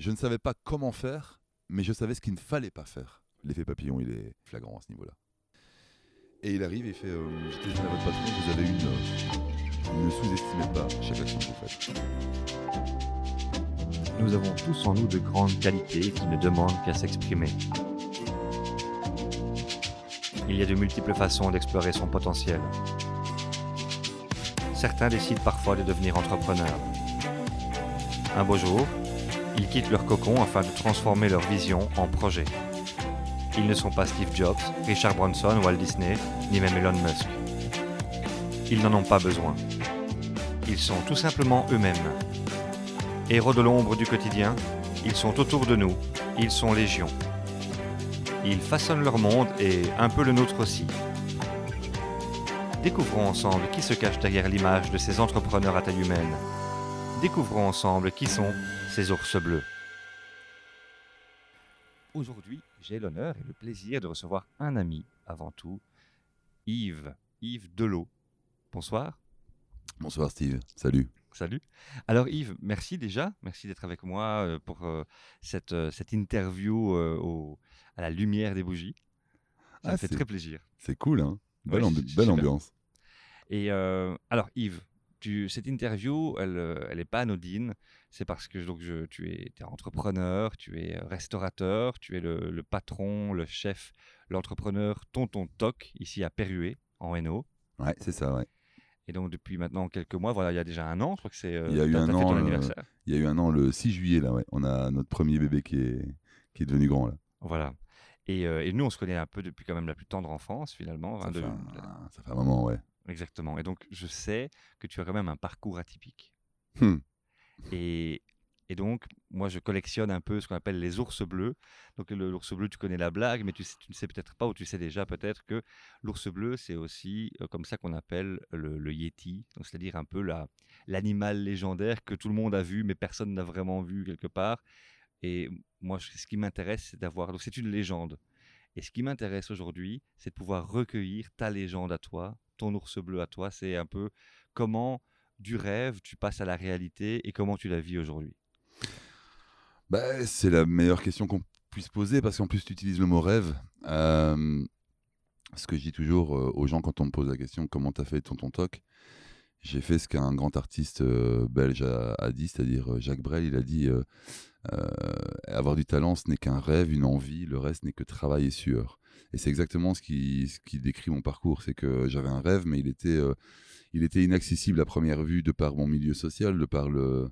Je ne savais pas comment faire, mais je savais ce qu'il ne fallait pas faire. L'effet papillon, il est flagrant à ce niveau-là. Et il arrive et il fait euh, J'étais à votre patron, vous avez une. euh, ne sous-estimez pas chaque action que vous faites. Nous avons tous en nous de grandes qualités qui ne demandent qu'à s'exprimer. Il y a de multiples façons d'explorer son potentiel. Certains décident parfois de devenir entrepreneurs. Un beau jour, ils quittent leur cocon afin de transformer leur vision en projet. Ils ne sont pas Steve Jobs, Richard Branson, Walt Disney, ni même Elon Musk. Ils n'en ont pas besoin. Ils sont tout simplement eux-mêmes. Héros de l'ombre du quotidien, ils sont autour de nous, ils sont légion. Ils façonnent leur monde et un peu le nôtre aussi. Découvrons ensemble qui se cache derrière l'image de ces entrepreneurs à taille humaine. Découvrons ensemble qui sont ces ours bleus. Aujourd'hui, j'ai l'honneur et le plaisir de recevoir un ami avant tout, Yves, Yves Delot. Bonsoir. Bonsoir Steve, salut. Salut. Alors Yves, merci déjà, merci d'être avec moi euh, pour euh, cette, euh, cette interview au- à la lumière des bougies. Ça Ah, me fait c'est- très plaisir. C'est cool, hein Belle, Ouais, ambi- c'est belle super. ambiance. Et euh, alors Yves, tu, cette interview, elle elle n'est pas anodine. C'est parce que donc, je, tu es, entrepreneur, tu es restaurateur, tu es le, le patron, le chef, l'entrepreneur Tonton Toc, ici à Perruet, en Hainaut. Ouais, c'est ça, ouais. Et donc depuis maintenant quelques mois, voilà, il y a déjà un an, je crois que c'est... euh, Il y a eu un an, euh, anniversaire. Il y a eu un an, le 6 juillet, là, ouais. On a notre premier bébé qui est, qui est devenu grand, là. Voilà. Et, euh, et nous, on se connaît un peu depuis quand même la plus tendre enfance, finalement. Ça, hein, fait de- un, ça fait un moment, ouais. Exactement. Et donc, je sais que tu as quand même un parcours atypique. Hmm. Et, donc, moi, je collectionne un peu ce qu'on appelle les ours bleus. Donc, l'ours bleu, tu connais la blague, mais tu, ne sais peut-être pas, ou tu sais déjà peut-être que l'ours bleu, c'est aussi euh, comme ça qu'on appelle le, le yeti. Donc, c'est-à-dire un peu la- l'animal légendaire que tout le monde a vu, mais personne n'a vraiment vu quelque part. Et moi, ce qui m'intéresse, c'est d'avoir. Donc, c'est une légende. Et ce qui m'intéresse aujourd'hui, c'est de pouvoir recueillir ta légende à toi, ton ours bleu à toi. C'est un peu comment du rêve tu passes à la réalité et comment tu la vis aujourd'hui? Bah, c'est la meilleure question qu'on puisse poser parce qu'en plus tu utilises le mot rêve. Ce que je dis toujours euh, aux gens quand on me pose la question comment t'as fait ton ton toc, j'ai fait ce qu'un grand artiste euh, belge a, a dit, c'est-à-dire euh, Jacques Brel, il a dit avoir du talent ce n'est qu'un rêve, une envie, le reste n'est que travail et sueur. Et c'est exactement ce qui, ce qui décrit mon parcours, c'est que j'avais un rêve mais il était, euh, il était inaccessible à première vue de par mon milieu social, de par le,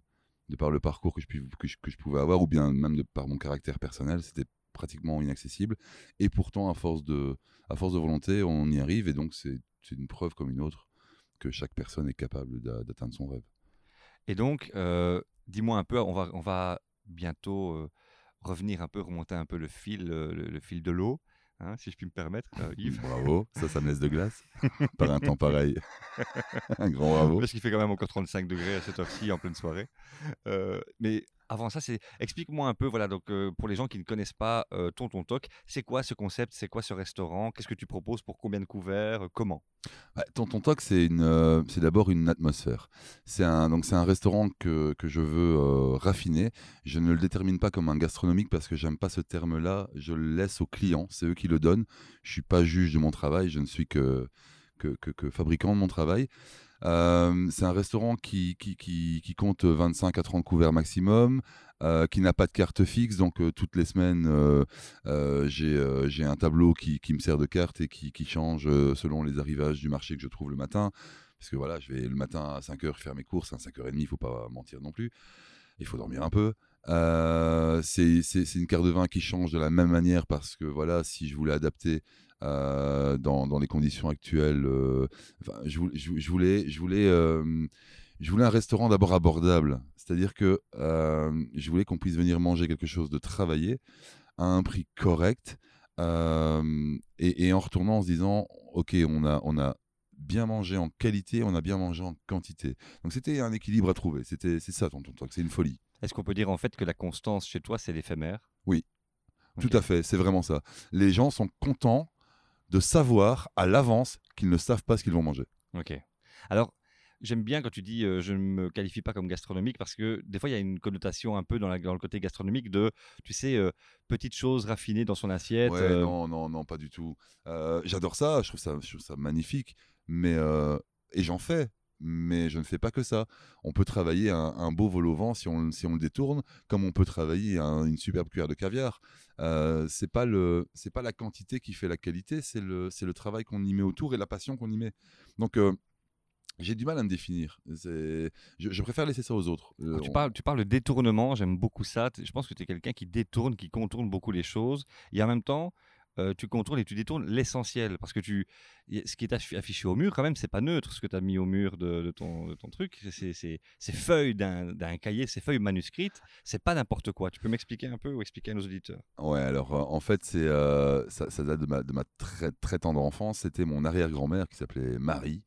de par le parcours que je, que, je, pouvais avoir, ou bien même de par mon caractère personnel, c'était pratiquement inaccessible. Et pourtant, à force de, à force de volonté, on y arrive, et donc c'est une preuve comme une autre que chaque personne est capable d'a- d'atteindre son rêve. Et donc, euh, dis-moi un peu, on va, on va bientôt euh, revenir un peu, remonter un peu le fil, le fil de l'eau, hein, si je puis me permettre, euh, Yves. Bravo, ça, ça me laisse de glace. par un temps pareil. un grand bravo. Parce qu'il fait quand même encore 35 degrés à cette heure-ci en pleine soirée. Euh, mais avant ça, explique-moi un peu, voilà, donc pour les gens qui ne connaissent pas euh, Tonton Toc, c'est quoi ce concept, c'est quoi ce restaurant, qu'est-ce que tu proposes pour combien de couverts, comment? Tonton Toc, c'est une, c'est d'abord une atmosphère. C'est un, donc c'est un restaurant que, que je veux raffiner. Je ne le détermine pas comme un gastronomique parce que j'aime pas ce terme-là. Je le laisse aux clients. C'est eux qui le donnent. Je suis pas juge de mon travail. Je ne suis que, que, que- que fabricant de mon travail. Euh, c'est un restaurant qui, qui, qui, qui compte 25 à 30 couverts maximum, euh, qui n'a pas de carte fixe, donc euh, toutes les semaines, j'ai un tableau qui, me sert de carte et qui, change selon les arrivages du marché que je trouve le matin. Parce que voilà, je vais le matin à 5h faire mes courses, à 5h30, il faut pas mentir non plus. Il faut dormir un peu. C'est une carte de vin qui change de la même manière parce que voilà, si je voulais adapter euh, dans, dans les conditions actuelles, euh, enfin, je, voulais- je, je voulais, je voulais, euh, je voulais un restaurant d'abord abordable. C'est-à-dire que je voulais qu'on puisse venir manger quelque chose de travaillé à un prix correct et, et en retournant en se disant, ok, on a, on a bien mangé en qualité, on a bien mangé en quantité. Donc c'était un équilibre à trouver. C'était, c'est ça, tonton Toc, c'est une folie. Est-ce qu'on peut dire en fait que la constance chez toi, c'est l'éphémère? Oui. Tout à fait, c'est vraiment ça. Les gens sont contents de savoir à l'avance qu'ils ne savent pas ce qu'ils vont manger. Ok. Alors, j'aime bien quand tu dis je ne me qualifie pas comme gastronomique parce que des fois il y a une connotation un peu dans, la, dans le côté gastronomique de, tu sais, petites choses raffinées dans son assiette. non, non, non, pas du tout. J'adore ça, je trouve ça, je trouve ça magnifique, mais et j'en fais. Mais je ne fais pas que ça. On peut travailler un, beau vol au vent si on, si on le détourne, comme on peut travailler une superbe cuillère de caviar. Euh, c'est pas le, c'est pas la quantité qui fait la qualité, c'est le, c'est le travail qu'on y met autour et la passion qu'on y met. Donc j'ai du mal à me définir. Je, je, préfère laisser ça aux autres. Euh, tu, parles, tu parles de détournement, j'aime beaucoup ça. Je pense que tu es quelqu'un qui détourne, qui contourne beaucoup les choses. Et en même temps, euh, tu contournes et tu détournes l'essentiel. Parce que tu, ce qui est affiché au mur, quand même, c'est pas neutre ce que tu as mis au mur de, ton, truc. C'est ces feuilles d'un cahier, ces feuilles manuscrites, c'est pas n'importe quoi. Tu peux m'expliquer un peu ou expliquer à nos auditeurs? Ouais, alors euh, en fait, c'est ça, date de ma, très, tendre enfance. C'était mon arrière-grand-mère qui s'appelait Marie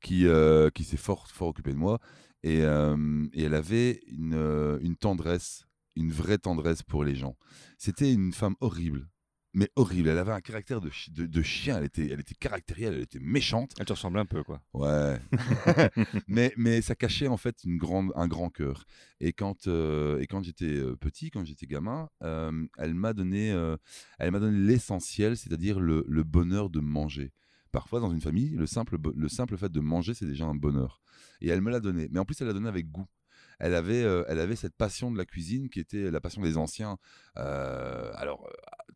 qui, euh, qui s'est fort, occupée de moi. Et, euh, elle avait euh, une, tendresse, une vraie tendresse pour les gens. C'était une femme horrible, mais horrible. Elle avait un caractère de, de, chien. Elle était, elle était caractérielle, elle était méchante. Elle te ressemblait un peu, quoi. Ouais. mais, mais ça cachait en fait une grande, un grand cœur. Et quand, et quand j'étais petit, quand j'étais gamin, elle m'a donné, elle m'a donné l'essentiel, c'est-à-dire le, le bonheur de manger parfois dans une famille, le simple, le simple fait de manger, c'est déjà un bonheur. Et elle me l'a donné. Mais en plus, elle l'a donné avec goût. Elle avait, elle avait cette passion de la cuisine qui était la passion des anciens. Alors,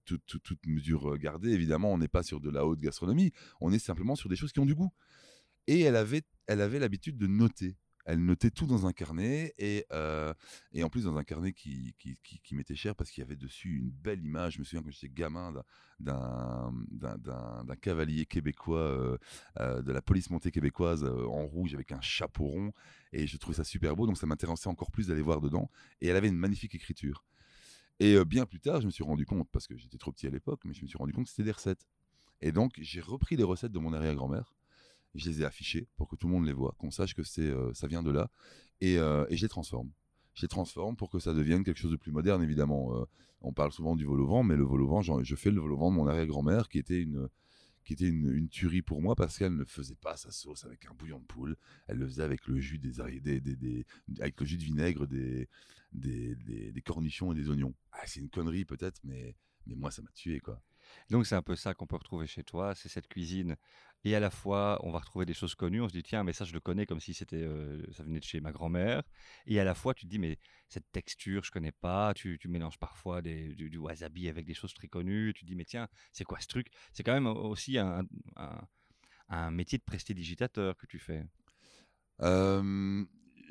toute, toute, mesure gardée, évidemment, on n'est pas sur de la haute gastronomie, on est simplement sur des choses qui ont du goût. Et elle avait, elle avait l'habitude de noter elle notait tout dans un carnet et, et en plus dans un carnet qui, qui, qui, m'était cher parce qu'il y avait dessus une belle image. Je me souviens quand j'étais gamin d'un cavalier québécois de la police montée québécoise en rouge avec un chapeau rond et je trouvais ça super beau donc ça m'intéressait encore plus d'aller voir dedans et elle avait une magnifique écriture. Et bien plus tard, je me suis rendu compte, parce que j'étais trop petit à l'époque, mais je me suis rendu compte que c'était des recettes. Et donc, j'ai repris les recettes de mon arrière-grand-mère je les ai affichés pour que tout le monde les voit, qu'on sache que c'est, euh, ça vient de là, et, euh, et, je les transforme. Je les transforme pour que ça devienne quelque chose de plus moderne, évidemment. Euh, on parle souvent du vol au vent, mais le vol au vent, je fais le vol au vent de mon arrière-grand-mère, qui était une, qui était une, tuerie pour moi parce qu'elle ne faisait pas sa sauce avec un bouillon de poule, elle le faisait avec le jus des, avec le jus de vinaigre des, des, des cornichons et des oignons. Ah, c'est une connerie peut-être, mais, mais moi ça m'a tué quoi. Donc c'est un peu ça qu'on peut retrouver chez toi, c'est cette cuisine. Et à la fois, on va retrouver des choses connues, on se dit tiens, mais ça je le connais comme si c'était, ça venait de chez ma grand-mère. Et à la fois, tu te dis mais cette texture je connais pas. Tu, mélanges parfois du, wasabi avec des choses très connues. Tu te dis mais tiens, c'est quoi ce truc? C'est quand même aussi un, métier de prestidigitateur que tu fais.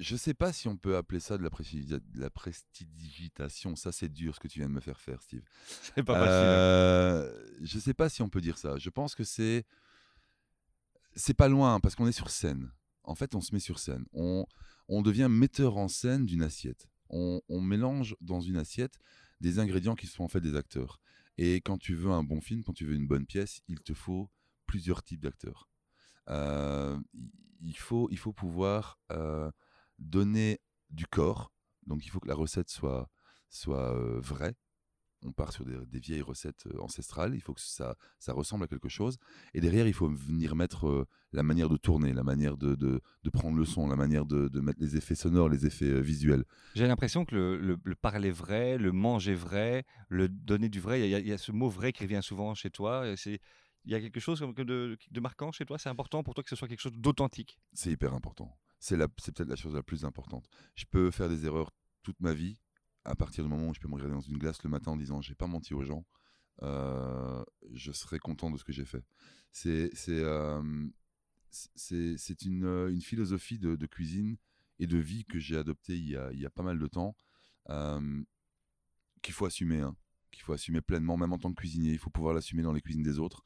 Je sais pas si on peut appeler ça de la, de la prestidigitation. Ça, c'est dur ce que tu viens de me faire faire, Steve. C'est pas facile. Hein. Euh, je sais pas si on peut dire ça. Je pense que c'est. C'est pas loin, parce qu'on est sur scène. En fait, on se met sur scène. On, on devient metteur en scène d'une assiette. On, on, mélange dans une assiette des ingrédients qui sont en fait des acteurs. Et quand tu veux un bon film, quand tu veux une bonne pièce, il te faut plusieurs types d'acteurs. Euh, il, faut, il faut pouvoir. Euh, donner du corps. Donc il faut que la recette soit, soit euh, vraie. On part sur des, vieilles recettes euh, ancestrales. Il faut que ça, ça ressemble à quelque chose. Et derrière, il faut venir mettre euh, la manière de tourner, la manière de, de, prendre le son, la manière de, mettre les effets sonores, les effets visuels. J'ai l'impression que le, le, parler vrai, le manger vrai, le donner du vrai, il y, y, a ce mot vrai qui revient souvent chez toi. C'est il y a quelque chose de, de marquant chez toi? C'est important pour toi que ce soit quelque chose d'authentique? C'est hyper important c'est peut-être la chose la plus importante. Je peux faire des erreurs toute ma vie. À partir du moment où je peux me regarder dans une glace le matin en disant j'ai pas menti aux gens, euh, je serai content de ce que j'ai fait. C'est euh, une, euh, une, philosophie de, cuisine et de vie que j'ai adoptée il y, a, il y, a, pas mal de temps, qu'il faut assumer, hein, qu'il faut assumer pleinement, même en tant que cuisinier. Il faut pouvoir l'assumer dans les cuisines des autres.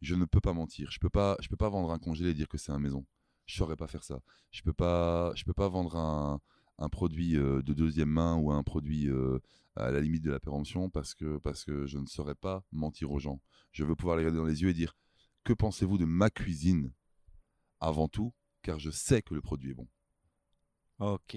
Je ne peux pas mentir. Je peux peux pas vendre un congelé et dire que c'est un maison je saurais pas faire ça. Je peux pas, je peux pas vendre un, un produit euh, de deuxième main ou un produit euh, à la limite de la péremption parce que, parce que je ne saurais pas mentir aux gens. Je veux pouvoir les regarder dans les yeux et dire que pensez-vous de ma cuisine avant tout, car je sais que le produit est bon. Ok.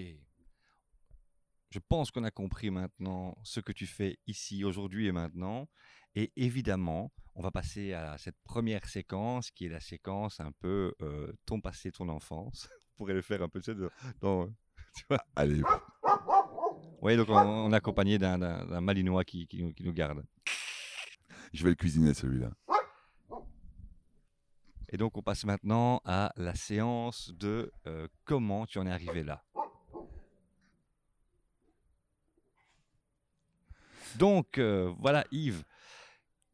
Je pense qu'on a compris maintenant ce que tu fais ici, aujourd'hui et maintenant. Et évidemment, on va passer à cette première séquence qui est la séquence un peu euh, ton passé, ton enfance. pourrait le faire un peu, tu sais, dans, Allez. Oui, donc on, est accompagné d'un malinois qui, qui, nous, garde. Je vais le cuisiner celui-là. Et donc on passe maintenant à la séance de euh, comment tu en es arrivé là. Donc euh, voilà Yves,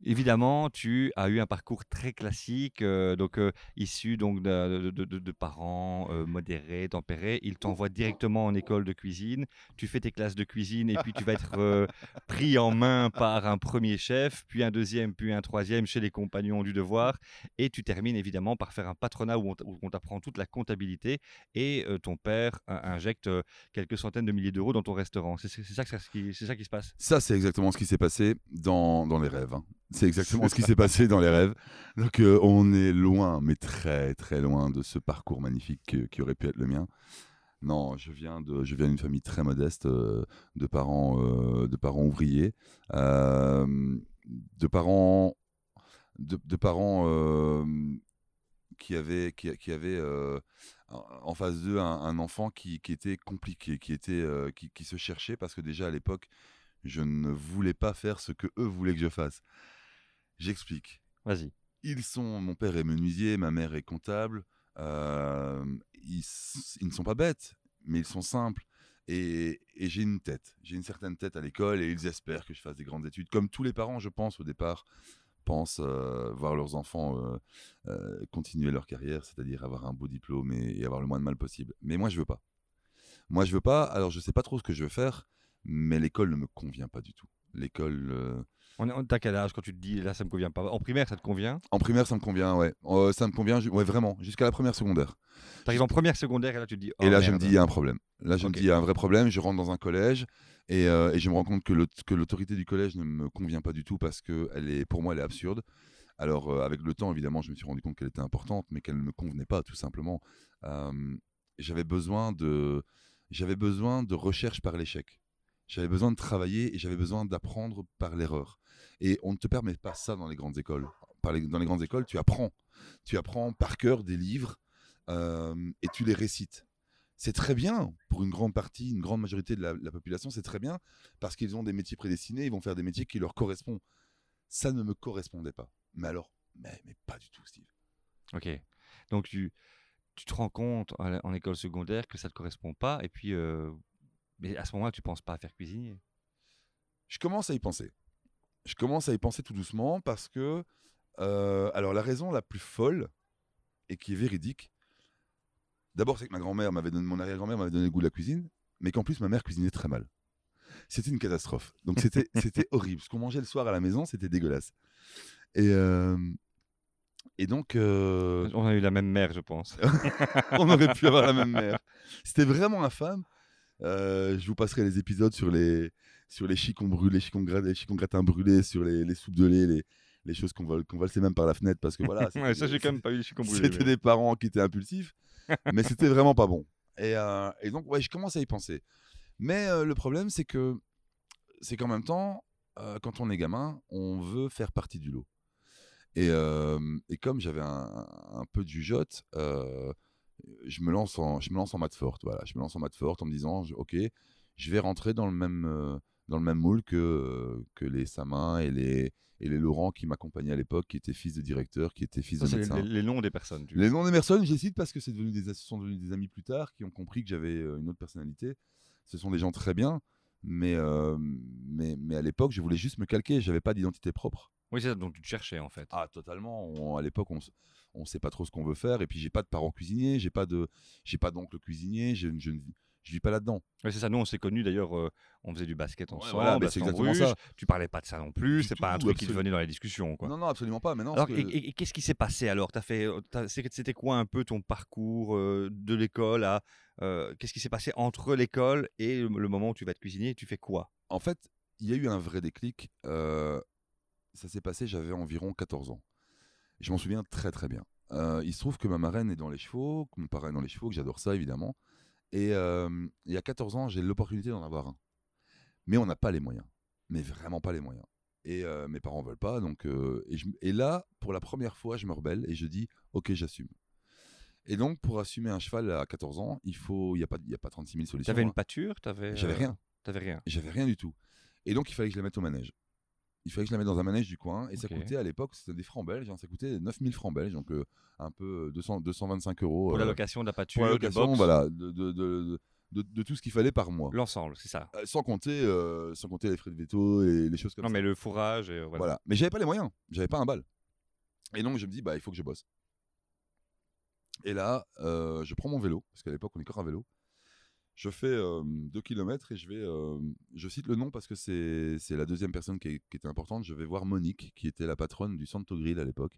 Évidemment, tu as eu un parcours très classique, euh, donc euh, issu donc de, parents euh, modérés, tempérés. Ils t'envoient directement en école de cuisine. Tu fais tes classes de cuisine et puis tu vas être pris en main par un premier chef, puis un deuxième, puis un troisième chez les compagnons du devoir. Et tu termines évidemment par faire un patronat où on t'apprend toute la comptabilité et ton père injecte quelques centaines de milliers d'euros dans ton restaurant. C'est ça, ça, qui, ça qui se passe? Ça, c'est exactement ce qui s'est passé dans, dans les rêves. Hein. C'est exactement ce qui s'est passé dans les rêves. Donc euh, on est loin, mais très très loin de ce parcours magnifique qui aurait pu être le mien. Non, je viens de, je viens d'une famille très modeste, euh, de parents, euh, de parents ouvriers, de parents, de, parents qui avaient, qui, qui avaient en face d'eux un, enfant qui, qui, était compliqué, qui était, qui, qui se cherchait parce que déjà à l'époque, je ne voulais pas faire ce que eux voulaient que je fasse. J'explique. Vas-y. Ils sont, mon père est menuisier, ma mère est comptable. Euh, ils, ne sont pas bêtes, mais ils sont simples. Et, j'ai une tête, j'ai une certaine tête à l'école et ils espèrent que je fasse des grandes études. Comme tous les parents, je pense, au départ, pensent euh, voir leurs enfants euh, continuer leur carrière, c'est-à-dire avoir un beau diplôme et, avoir le moins de mal possible. Mais moi, je veux pas. Moi, je veux pas. Alors, je sais pas trop ce que je veux faire, mais l'école ne me convient pas du tout. L'école, T'as quel âge quand tu te dis là ça me convient pas? En primaire ça te convient? En primaire ça me convient, ouais. Euh, ça me convient, ouais, vraiment, jusqu'à la première secondaire. T'arrives en première secondaire et là tu te dis. et là oh, je me dis il y a un problème. Là je me dis il y a un vrai problème. Je rentre dans un collège et, euh, je me rends compte que l'autorité du collège ne me convient pas du tout parce que elle est, pour moi elle est absurde. Alors euh, avec le temps évidemment je me suis rendu compte qu'elle était importante mais qu'elle ne me convenait pas tout simplement. j'avais besoin de j'avais besoin de recherche par l'échec. J'avais besoin de travailler et j'avais besoin d'apprendre par l'erreur. Et on ne te permet pas ça dans les grandes écoles. dans les grandes écoles, tu apprends. Tu apprends par cœur des livres euh, et tu les récites. C'est très bien pour une grande partie, une grande majorité de la, population, c'est très bien parce qu'ils ont des métiers prédestinés, ils vont faire des métiers qui leur correspondent. Ça ne me correspondait pas. Mais alors, mais, mais pas du tout, Steve. Ok. Donc tu, tu te rends compte en, école secondaire que ça ne te correspond pas, et puis, euh, mais à ce moment-là, tu penses pas à faire cuisinier? Je commence à y penser je commence à y penser tout doucement parce que, euh, alors la raison la plus folle et qui est véridique, d'abord c'est que ma grand-mère m'avait donné, mon arrière-grand-mère m'avait donné le goût de la cuisine, mais qu'en plus ma mère cuisinait très mal. C'était une catastrophe. Donc c'était, c'était horrible. Ce qu'on mangeait le soir à la maison, c'était dégueulasse. Et, euh, et donc. Euh, On a eu la même mère, je pense. On aurait pu avoir la même mère. C'était vraiment infâme. je vous passerai les épisodes sur les, sur les chicons brûlés, les chicons, les chicons gratins brûlés, sur les, les soupes de lait, les, les choses qu'on va, qu'on va même par la fenêtre parce que voilà. ouais, ça, j'ai quand même pas eu les chicons brûlés. C'était des parents qui étaient impulsifs, mais c'était vraiment pas bon. Et, euh, et, donc, ouais, je commence à y penser. Mais euh, le problème, c'est que c'est qu'en même temps, euh, quand on est gamin, on veut faire partie du lot. Et, et comme j'avais un, un, peu de jugeote, je me lance en, je me lance en maths forte. Voilà, je me lance en maths forte en me disant, ok, je vais rentrer dans le même dans le même moule que, euh, que les Samin et les, et les Laurent qui m'accompagnaient à l'époque, qui étaient fils de directeur, qui étaient fils de médecin. Les, les, noms des personnes. Les noms des personnes, j'hésite parce que c'est devenu des, ce sont devenus des amis plus tard qui ont compris que j'avais euh, une autre personnalité. Ce sont des gens très bien, mais, euh, mais, mais à l'époque, je voulais juste me calquer, j'avais pas d'identité propre. Oui, c'est ça, donc tu te cherchais en fait. Ah, totalement. à l'époque, on ne sait pas trop ce qu'on veut faire, et puis j'ai pas de parents cuisiniers, j'ai pas de, j'ai pas d'oncle cuisinier, je, je, je vis pas là-dedans. c'est ça. Nous, on s'est connus d'ailleurs. Euh, on faisait du basket ensemble. c'est exactement ça. Tu parlais pas de ça non plus. C'est pas un truc qui venait dans les discussions. Quoi. Non, non, absolument pas. Mais non, alors, et, qu'est-ce qui s'est passé alors? As fait. Euh, c'était quoi un peu ton parcours euh, de l'école à Qu'est-ce qui s'est passé entre l'école et le, moment où tu vas te cuisiner? Tu fais quoi? En fait, il y a eu un vrai déclic. ça s'est passé. J'avais environ 14 ans. Je m'en souviens très très bien. il se trouve que ma marraine est dans les chevaux, que mon parrain est dans les chevaux, que j'adore ça évidemment. Et il y a 14 ans, j'ai l'opportunité d'en avoir un. Mais on n'a pas les moyens. Mais vraiment pas les moyens. Et mes parents veulent pas. Donc, et, là, pour la première fois, je me rebelle et je dis Ok, j'assume. Et donc, pour assumer un cheval à 14 ans, il faut, il n'y a, pas- il y a pas 36 000 solutions. T'avais une hein. pâture J'avais euh, rien. T'avais rien. J'avais rien du tout. Et donc, il fallait que je la mette au manège. Il fallait que je la mette dans un manège du coin. Et ça coûtait à l'époque, c'était des francs belges, hein, ça coûtait 9000 francs belges, donc euh, un peu euh, 200, 225 euros. Pour la euh, location de la pâture, pour la location, box, voilà, de, de, de- de- tout ce qu'il fallait par mois. l'ensemble, c'est ça. Euh, sans, compter, euh, sans compter les frais de veto et les choses comme Non, ça. mais le fourrage, et, euh, voilà. Voilà. Mais j'avais pas les moyens, j'avais pas un bal. Et donc je me dis, bah, il faut que je bosse. Et là, euh, je prends mon vélo, parce qu'à l'époque on est encore à vélo. Je fais 2 km et je vais. euh, je cite le nom parce que c'est c'est la deuxième personne qui, est- qui était importante. Je vais voir Monique, qui était la patronne du Santo Grill à l'époque.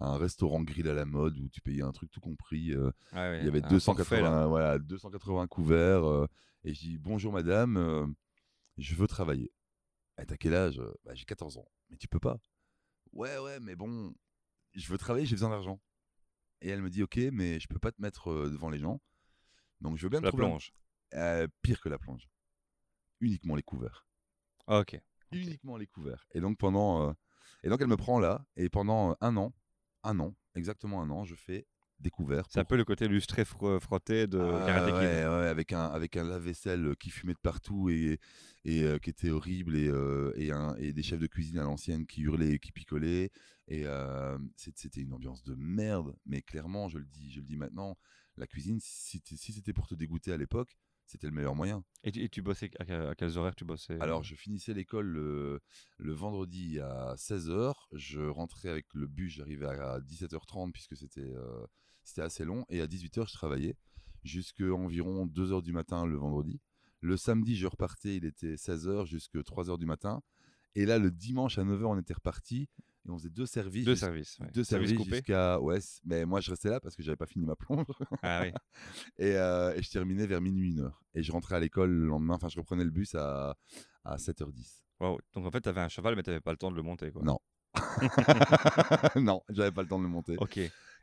Un restaurant grill à la mode où tu payais un truc tout compris. euh, ouais, il y avait un 280, forfait, là. voilà, 280 couverts. euh, et je dis Bonjour madame, euh, je veux travailler. Eh, T'as quel âge Bah, J'ai 14 ans. Mais tu peux pas. Ouais, ouais, mais bon, je veux travailler, j'ai besoin d'argent. Et elle me dit Ok, mais je peux pas te mettre euh, devant les gens. Donc je veux bien te La trouver un- plonge. Euh, pire que la plonge. Uniquement les couverts. Ah, ok. Uniquement les couverts. Et donc pendant. euh, Et donc elle me prend là, et pendant euh, un an, un an, exactement un an, je fais des couverts. C'est un peu le côté lustré fro- frotté de Ah, Karate Kid. ouais, ouais, avec un avec un lave-vaisselle qui fumait de partout et et euh, qui était horrible et euh, et, un- et des chefs de cuisine à l'ancienne qui hurlaient et qui picolaient et euh, c'était une ambiance de merde mais clairement je le dis je le dis maintenant la cuisine si c'était pour te dégoûter à l'époque c'était le meilleur moyen. Et, tu, et tu bossais à, à quels horaires tu bossais? Alors je finissais l'école le, le vendredi à 16h je rentrais avec le bus j'arrivais à 17h30 puisque c'était euh, c'était assez long. Et à 18h je travaillais jusqu'à environ 2h du matin le vendredi. Le samedi je repartais il était 16h jusqu'à 3h du matin. Et là le dimanche à 9h on était reparti et on faisait deux services Deux services. ouais. deux Service services coupé. jusqu'à ouais mais moi je restais là parce que j'avais pas fini ma plonge Ah oui. et, euh, et je terminais vers minuit une heure et je rentrais à l'école le lendemain enfin je reprenais le bus à, à 7h10 Wow. Donc en fait, tu avais un cheval, mais tu n'avais pas le temps de le monter. Quoi. Non. non, j'avais pas le temps de le monter. Ok.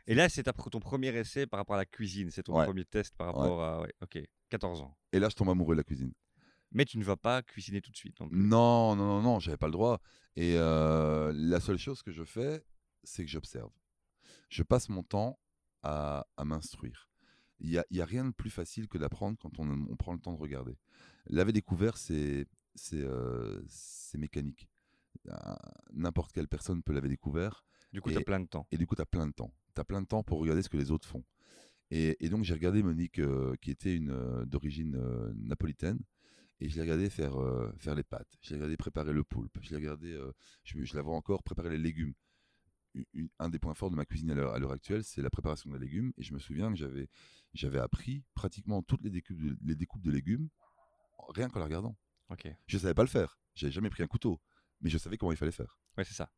Et là, c'est ton premier essai par rapport à la cuisine. C'est ton Ouais. premier test par Ouais. rapport à. Ok. 14 ans. Et là, je tombe amoureux de la cuisine. Mais tu ne vas pas cuisiner tout de suite. non plus. Non, non, non, non, j'avais pas le droit. Et euh, la seule chose que je fais, c'est que j'observe. Je passe mon temps à, à m'instruire. Il n'y a, y a rien de plus facile que d'apprendre quand on, on prend le temps de regarder. Laver des couverts, c'est euh, mécanique. Euh, N'importe quelle personne peut laver des couverts. Du coup, tu as plein de temps. Et du coup, tu as plein de temps. Tu as plein de temps pour regarder ce que les autres font. Et, et donc, j'ai regardé Monique, euh, qui était une euh, d'origine napolitaine, et je l'ai regardé faire, euh, faire les pâtes. Je l'ai regardé préparer le poulpe. Je l'ai regardé, euh, je, je la vois encore préparer les légumes. Une- un des points forts de ma cuisine à l'heure actuelle, c'est la préparation des légumes. Et je me souviens que j'avais j'avais appris pratiquement toutes les découpes, de, les découpes de légumes rien qu'en la regardant. Ok. Je savais pas le faire. J'avais jamais pris un couteau, mais je savais comment il fallait faire. Ouais, c'est ça.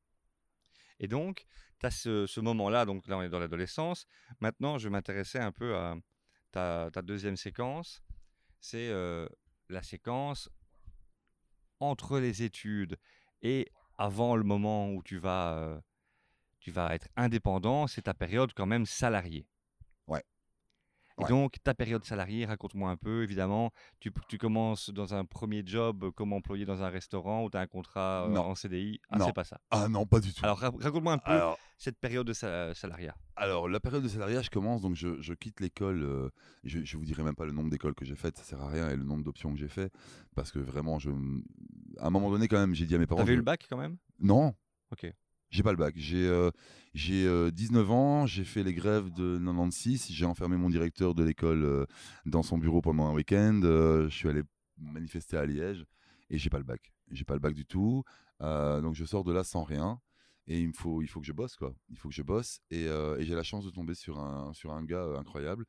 Et donc, tu as ce, ce moment-là, donc là on est dans l'adolescence. Maintenant, je m'intéressais un peu à ta, ta deuxième séquence. C'est euh, la séquence entre les études et avant le moment où tu vas, euh, tu vas être indépendant, c'est ta période quand même salariée. Et Ouais. donc, ta période salariée, raconte-moi un peu, évidemment. Tu, tu commences dans un premier job comme employé dans un restaurant où tu as un contrat euh, Non. en CDI. Ah, Non. c'est pas ça. Ah non, pas du tout. Alors, ra- raconte-moi un peu Alors, cette période de sa- salariat. Alors, la période de salariat, je commence, donc je, je quitte l'école. euh, je, je vous dirai même pas le nombre d'écoles que j'ai faites, ça sert à rien, et le nombre d'options que j'ai fait, parce que vraiment, je, à un moment donné, quand même, j'ai dit à mes parents. T'avais eu le bac quand même? Non. Ok. J'ai pas le bac. J'ai euh, j'ai, euh, 19 ans, j'ai fait les grèves de 96, j'ai enfermé mon directeur de l'école euh, dans son bureau pendant un week-end, euh, je suis allé manifester à Liège et j'ai pas le bac. J'ai pas le bac du tout, donc je sors de là sans rien et il faut, il faut que je bosse quoi. Il faut que je bosse et, j'ai la chance de tomber sur un, sur un gars incroyable.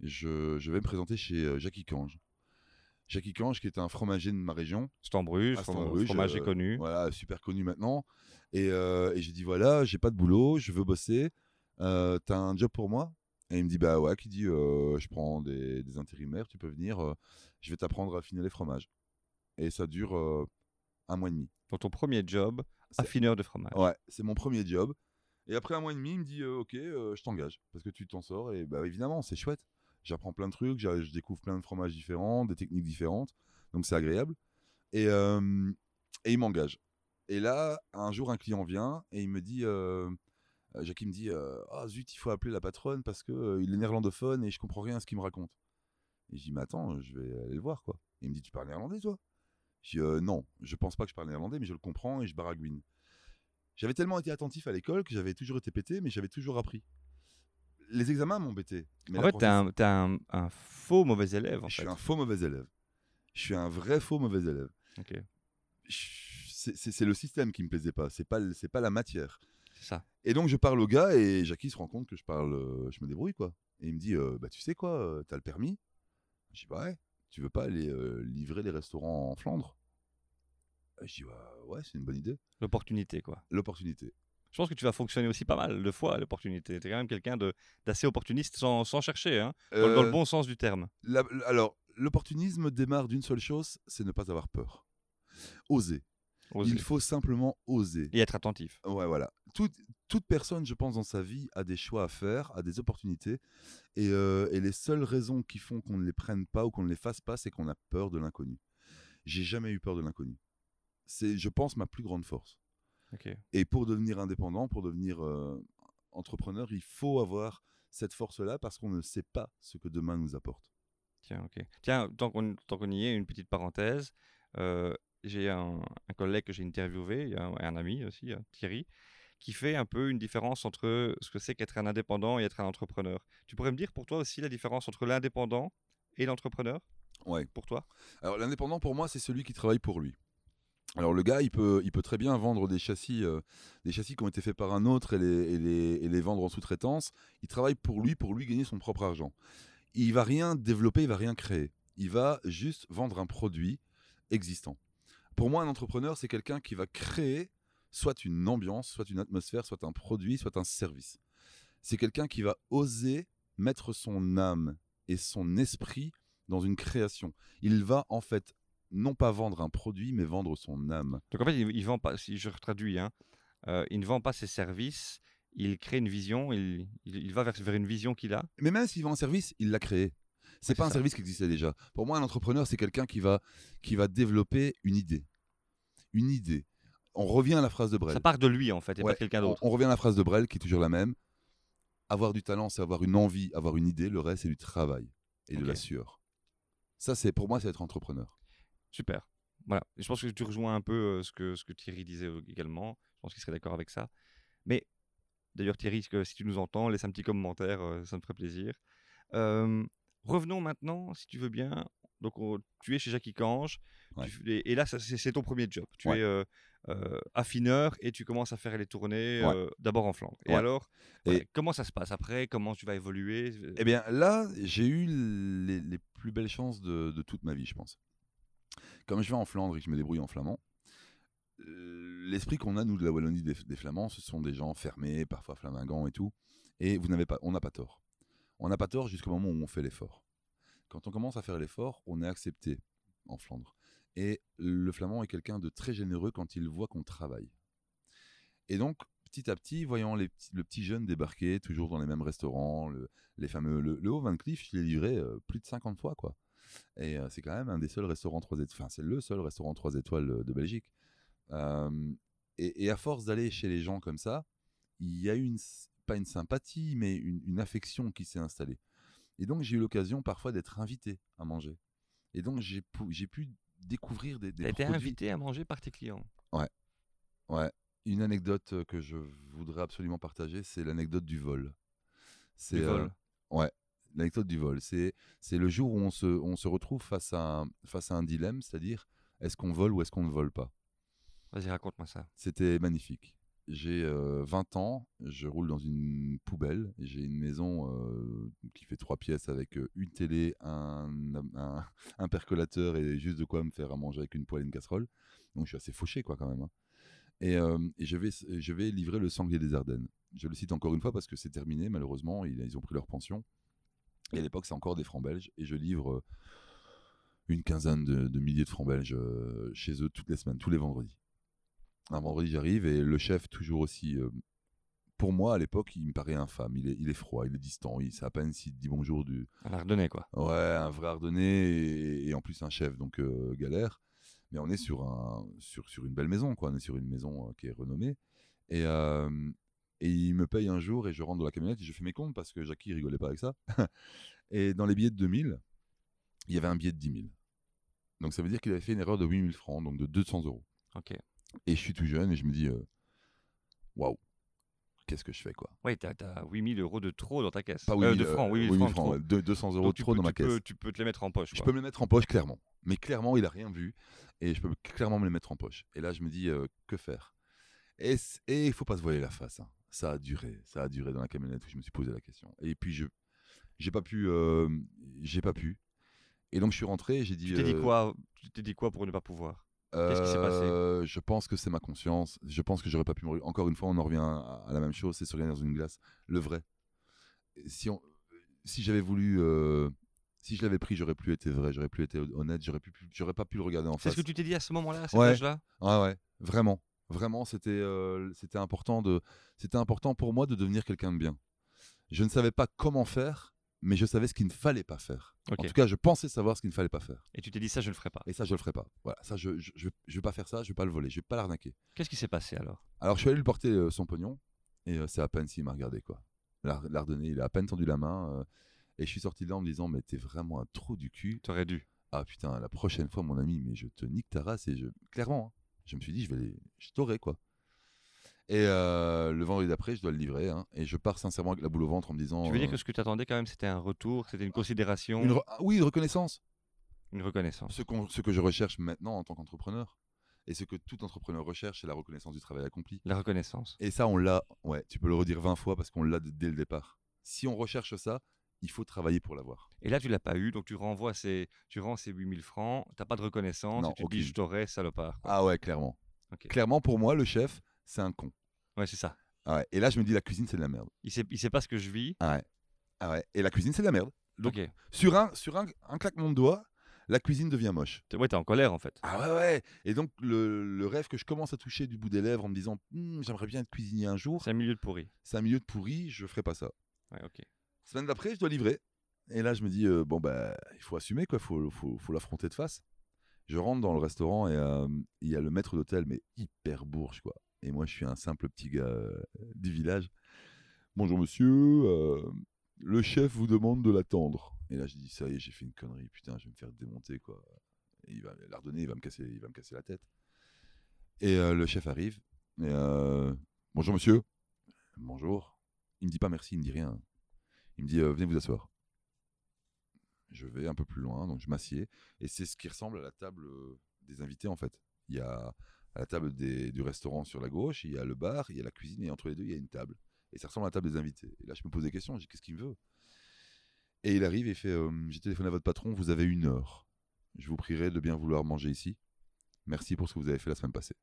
Je, je vais me présenter chez Jackie Cange. Jackie Cange qui est un fromager de ma région. Stambruge, Ah, Stambruge, fromage est euh, connu. Voilà, super connu maintenant. Et, euh, et j'ai dit voilà, j'ai pas de boulot, je veux bosser. Euh, T'as un job pour moi? Et il me dit bah ouais, qui dit euh, je prends des, des intérimaires, tu peux venir, je vais t'apprendre à affiner les fromages. Et ça dure un mois et demi. Dans ton premier job, affineur de fromage. Ouais, c'est mon premier job. Et après un mois et demi, il me dit ok, je t'engage parce que tu t'en sors. Et bah évidemment, c'est chouette. J'apprends plein de trucs, je découvre plein de fromages différents, des techniques différentes, donc c'est agréable. Et, et il m'engage. Et là, un jour, un client vient et il me dit euh, Euh, Jackie me dit euh, Ah zut, il faut appeler la patronne parce que euh, est néerlandophone et je comprends rien à ce qu'il me raconte. Et je dis Mais attends, je vais aller le voir quoi. Il me dit Tu parles néerlandais toi? Je dis Non, je pense pas que je parle néerlandais, mais je le comprends et je baragouine. J'avais tellement été attentif à l'école que j'avais toujours été pété, mais j'avais toujours appris. Les examens m'embêtaient. mais En fait, t'es un, un, un faux mauvais élève. En je fait. suis un faux mauvais élève. Je suis un vrai faux mauvais élève. Ok, Je- C'est le système qui me plaisait pas, c'est pas, pas la matière. c'est ça. Et donc je parle au gars et Jackie se rend compte que je parle, euh, je me débrouille quoi. Et il me dit, euh, bah tu sais quoi, euh, t'as le permis? Je dis bah ouais. Tu veux pas aller euh, livrer les restaurants en Flandre? Je dis bah ouais, c'est une bonne idée. L'opportunité, quoi. L'opportunité. Je pense que tu vas fonctionner aussi pas mal de fois à l'opportunité. Tu es quand même quelqu'un d'assez opportuniste sans, sans chercher, hein, dans, dans le Euh, bon sens du terme. la- alors l'opportunisme démarre d'une seule chose, c'est ne pas avoir peur. Oser. Oser. Il faut simplement oser. Et être attentif. Ouais, voilà. Toute, toute personne, je pense, dans sa vie a des choix à faire, a des opportunités. Et, euh, et les seules raisons qui font qu'on ne les prenne pas ou qu'on ne les fasse pas, c'est qu'on a peur de l'inconnu. J'ai jamais eu peur de l'inconnu. C'est, je pense, ma plus grande force. Et pour devenir indépendant, pour devenir euh, entrepreneur, il faut avoir cette force-là parce qu'on ne sait pas ce que demain nous apporte. Tiens, ok. Tiens, tant qu'on y est, une petite parenthèse. Euh, j'ai un, un collègue que j'ai interviewé, un, un ami aussi, hein, Thierry, qui fait un peu une différence entre ce que c'est qu'être un indépendant et être un entrepreneur. Tu pourrais me dire pour toi aussi la différence entre l'indépendant et l'entrepreneur? Ouais. Pour toi? Alors l'indépendant pour moi c'est celui qui travaille pour lui. Alors le gars il peut, il peut très bien vendre des châssis, euh, des châssis qui ont été faits par un autre et les, et les, et les vendre en sous-traitance. Il travaille pour lui, pour lui gagner son propre argent. Il va rien développer, il va rien créer. Il va juste vendre un produit existant. Pour moi un entrepreneur c'est quelqu'un qui va créer soit une ambiance, soit une atmosphère, soit un produit, soit un service. C'est quelqu'un qui va oser mettre son âme et son esprit dans une création. Il va en fait non pas vendre un produit, mais vendre son âme. Donc en fait, il, il vend pas, si je traduis, hein, euh, il ne vend pas ses services, il crée une vision, il, il, il va vers, vers une vision qu'il a. Mais même s'il vend un service, il l'a créé. C'est Ouais, pas un ça. service qui existait déjà. Pour moi, un entrepreneur, c'est quelqu'un qui va, qui va développer une idée. Une idée. On revient à la phrase de Brel. Ça part de lui en fait, et Ouais, pas de quelqu'un d'autre. on revient à la phrase de Brel qui est toujours la même. Avoir du talent, c'est avoir une envie, avoir une idée. Le reste, c'est du travail et de la sueur. Ça, c'est pour moi, c'est être entrepreneur. Super. Voilà. Je pense que tu rejoins un peu ce, que, ce que Thierry disait également. Je pense qu'il serait d'accord avec ça. Mais d'ailleurs, Thierry, si tu nous entends, laisse un petit commentaire, ça me ferait plaisir. Euh, revenons maintenant, si tu veux bien. Donc, on- tu es chez Jackie Cange. Ouais. et, et là, c'est ton premier job. Tu Ouais. es euh, euh, affineur et tu commences à faire les tournées Ouais. d'abord en Flandre. Et alors, Et- comment ça se passe après? Comment tu vas évoluer? Eh bien, là, j'ai eu les, les plus belles chances de, de toute ma vie, je pense. Comme je vais en Flandre et que je me débrouille en flamand, euh, l'esprit qu'on a, nous, de la Wallonie des, Flamands, ce sont des gens fermés, parfois flamingants et tout. Et vous n'avez pas, on n'a pas tort. On n'a pas tort jusqu'au moment où on fait l'effort. Quand on commence à faire l'effort, on est accepté en Flandre. Et le flamand est quelqu'un de très généreux quand il voit qu'on travaille. Et donc, petit à petit, voyant les petits- le petit jeune débarquer, toujours dans les mêmes restaurants, le, les fameux, le, le Haut Van Cleef, je l'ai livré euh, plus de 50 fois, quoi. Et euh, c'est quand même un des seuls restaurants 3 étoiles, enfin, c'est le seul restaurant 3 étoiles euh, de Belgique. Euh, et, et à force d'aller chez les gens comme ça, il y a une, pas une sympathie, mais une, une affection qui s'est installée. Et donc, j'ai eu l'occasion parfois d'être invité à manger. Et donc, j'ai pu, j'ai pu découvrir des, des été invité à manger par tes clients. Ouais. Une anecdote euh, que je voudrais absolument partager, c'est l'anecdote du vol. C'est euh, ouais, l'anecdote du vol. C'est le jour où on se, on se retrouve face à un, face à un dilemme, c'est-à-dire est-ce qu'on vole ou est-ce qu'on ne vole pas? Vas-y, raconte-moi ça. C'était magnifique. J'ai euh, 20 ans, je roule dans une poubelle, j'ai une maison euh, qui fait trois pièces avec euh, une télé, un, un, un percolateur et juste de quoi me faire à manger avec une poêle et une casserole. Donc je suis assez fauché quoi quand même. hein. Et, euh, et je, vais, je vais livrer le sanglier des Ardennes. Je le cite encore une fois parce que c'est terminé malheureusement, ils, ils ont pris leur pension. Et à l'époque c'est encore des francs belges et je livre euh, une quinzaine de, de milliers de francs belges euh, chez eux toutes les semaines, tous les vendredis. Un vendredi, j'arrive et le chef, toujours aussi. euh, pour moi, à l'époque, il me paraît infâme. Il est, il est froid, il est distant. Il sait à peine s'il dit bonjour du. Un Ardennais, quoi. Ouais, un vrai Ardennais et, et en plus un chef, donc euh, galère. Mais on est sur, un, sur, sur une belle maison, quoi. On est sur une maison qui est renommée. Et, euh, Et il me paye un jour et je rentre dans la camionnette et je fais mes comptes parce que Jackie rigolait pas avec ça. et dans les billets de 2000, il y avait un billet de 10 000. Donc ça veut dire qu'il avait fait une erreur de 8000 francs, donc de 200 euros. Ok. Et je suis tout jeune et je me dis, euh, waouh, qu'est-ce que je fais quoi? Oui, tu as, 8000 euros de trop dans ta caisse. Pas Euh, 8000 de francs, euh, 8000 8000 francs. de francs, deux- 200 euros de trop peux- dans ma caisse. peux- tu peux te les mettre en poche. Je peux me les mettre en poche, clairement. Mais clairement, il a rien vu. Et je peux clairement me les mettre en poche. Et là, je me dis, euh, que faire? Et il faut pas se voiler la face. hein. Ça a duré. Ça a duré dans la camionnette où je me suis posé la question. Et puis, je j'ai pas pu. euh, j'ai pas pu. Et donc, je suis rentré j'ai dit. Tu t'es dit euh, quoi? Tu t'es dit quoi pour ne pas pouvoir? Qu'est-ce qui s'est passé? Euh, Je pense que c'est ma conscience. Je pense que j'aurais pas pu me. Encore une fois, on en revient à, à la même chose c'est se regarder dans une glace. Le vrai. Si, on, si j'avais voulu. euh, si je l'avais pris, j'aurais plus été vrai, j'aurais plus été honnête, j'aurais pu, j'aurais pas pu le regarder en C'est face. ce que tu t'es dit à ce moment-là, à cet Ouais. âge-là? Ah ouais, vraiment, vraiment, c'était, euh, c'était important de, c'était important pour moi de devenir quelqu'un de bien. Je ne savais pas comment faire, mais je savais ce qu'il ne fallait pas faire. En tout cas, je pensais savoir ce qu'il ne fallait pas faire. Et tu t'es dit ça, je le ferai pas. Et ça, je le ferai pas. Voilà, ça, je, je, je, je vais pas faire ça, je vais pas le voler, je vais pas l'arnaquer. Qu'est-ce qui s'est passé alors? Alors, je suis allé lui porter euh, son pognon, et euh, c'est à peine s'il m'a regardé, quoi. L'a redonné, il a à peine tendu la main, euh, et je suis sorti de là en me disant, mais t'es vraiment un trou du cul. Tu aurais dû. Ah putain, la prochaine fois, mon ami, mais je te nique ta race, et je, clairement, hein, je me suis dit, je vais les, je quoi. Et euh, le vendredi d'après, je dois le livrer, hein, et je pars sincèrement avec la boule au ventre en me disant. Tu veux dire euh, que ce que tu attendais quand même, c'était un retour, c'était une considération, une une, re- oui, une reconnaissance. reconnaissance. Ce, ce que je recherche maintenant en tant qu'entrepreneur. Et ce que tout entrepreneur recherche, c'est la reconnaissance du travail accompli. La reconnaissance. Et ça, on l'a, ouais, tu peux le redire 20 fois parce qu'on l'a dès le départ. Si on recherche ça, il faut travailler pour l'avoir. Et là, tu l'as pas eu, donc tu renvoies ces, tu rends ces 8000 francs, t'as pas de reconnaissance, Non, et tu dis je t'aurais, salopard. quoi. Ah ouais, clairement. Clairement, pour moi, le chef, c'est un con. Ouais, c'est ça. Ah ouais. Et là, je me dis, la cuisine, c'est de la merde. Il sait, il sait pas ce que je vis. Ah ouais. Ah ouais. Et la cuisine, c'est de la merde. Donc, ok. sur un, sur un, un claquement de doigts, la cuisine devient moche. Ouais, t'es en colère en fait. Ah ouais, ouais. Et donc, le, le rêve que je commence à toucher du bout des lèvres en me disant, Hum, j'aimerais bien être cuisinier un jour, C'est un milieu de pourri. c'est un milieu de pourri, je ferai pas ça. Ouais, ok. Semaine d'après, je dois livrer. Et là, je me dis, euh, bon, bah, il faut assumer, quoi. Il faut, faut, faut l'affronter de face. Je rentre dans le restaurant et euh, il y a le maître d'hôtel, mais hyper bourge, quoi. Et moi, je suis un simple petit gars euh, du village. Bonjour, monsieur. le chef vous demande de l'attendre. Et là, je dis, ça y est, j'ai fait une connerie. Putain, je vais me faire démonter, quoi. Il va la redonner, il va me casser, il va me casser la tête. Et le chef arrive. Bonjour, monsieur. Bonjour. Il me dit pas merci, il me dit rien. Il me dit, euh, venez vous asseoir. Je vais un peu plus loin, donc je m'assieds. Et c'est ce qui ressemble à la table euh, des invités, en fait. Il y a à la table des- du restaurant sur la gauche, il y a le bar, il y a la cuisine, et entre les deux, il y a une table. Et ça ressemble à la table des invités. Et là, je me pose des questions, je dis, qu'est-ce qu'il me veut? Et il arrive et il fait, euh, j'ai téléphoné à votre patron, vous avez une heure. Je vous prierai de bien vouloir manger ici. Merci pour ce que vous avez fait la semaine passée.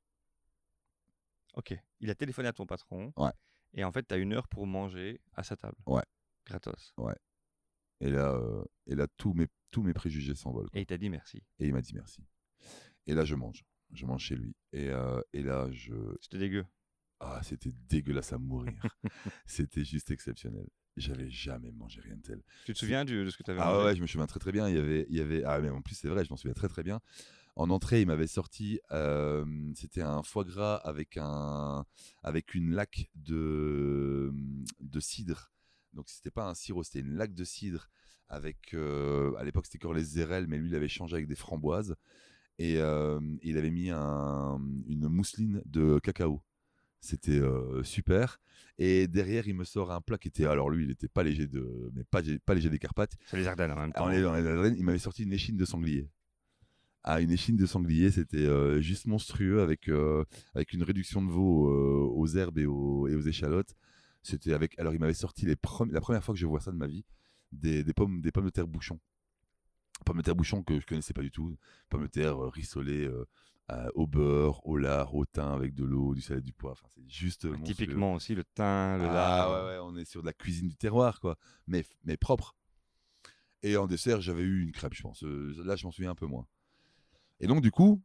Ok. Il a téléphoné à ton patron. Ouais. Et en fait, t'as une heure pour manger à sa table. Ouais. Gratos. Et là, euh, et là tous, mes, tous mes préjugés s'envolent. Et il t'a dit merci. Et il m'a dit merci. Et là, je mange. Je mange chez lui. Et, euh, et là, je. C'était dégueu. Ah, c'était dégueulasse à mourir. c'était juste exceptionnel. J'avais jamais mangé rien de tel. Tu te souviens du- de ce que tu avais Ah mangé? ouais, je me souviens très très bien. Il y avait, il y avait. Ah, mais en plus, c'est vrai, je m'en souviens très très bien. En entrée, il m'avait sorti. euh, c'était un foie gras avec un, avec une laque de, de cidre. Donc c'était pas un sirop, c'était une laque de cidre avec. euh, à l'époque, c'était encore les zérelles, mais lui, il avait changé avec des framboises et euh, il avait mis un- une mousseline de cacao. C'était euh, super. Et derrière, il me sort un plat qui était. Alors lui, il était pas léger de, mais pas, pas léger des Carpates. C'est les Ardennes en même temps. Dans les Ardennes, il m'avait sorti une échine de sanglier. Ah, une échine de sanglier, c'était juste monstrueux avec, avec une réduction de veau aux herbes et aux, et aux échalotes. C'était avec. Alors, il m'avait sorti les premi- la première fois que je vois ça de ma vie, des, des pommes, des pommes de terre bouchon. Pommes de terre bouchon que je connaissais pas du tout. Pommes de terre euh, rissolées euh, euh, au beurre, au lard, au thym avec de l'eau, du sel et du poivre. Enfin, c'est juste. Ouais. Typiquement aussi le thym, le Ah lard. ouais, ouais, on est sur de la cuisine du terroir, quoi. Mais, mais propre. Et en dessert, j'avais eu une crêpe, je pense. Là, je m'en souviens un peu moins. Et donc, du coup,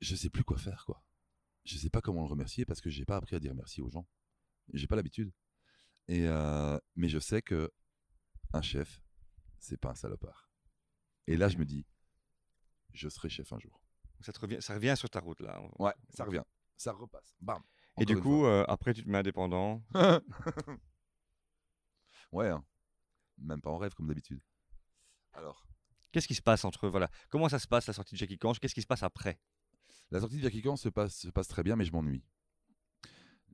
je sais plus quoi faire, quoi. Je sais pas comment le remercier parce que j'ai pas appris à dire merci aux gens. J'ai pas l'habitude. Et euh, mais je sais que un chef, c'est pas un salopard. Et là, je me dis, je serai chef un jour. Ça, te revient, ça revient sur ta route là. Ouais, ça revient, ça repasse. Bam. Et du coup, euh, après, tu te mets indépendant. ouais, hein. même pas en rêve comme d'habitude. Alors, Qu'est-ce qui se passe entre voilà Comment ça se passe la sortie de Jackie Cange Qu'est-ce qui se passe après? La sortie de se passe, se passe très bien, mais je m'ennuie.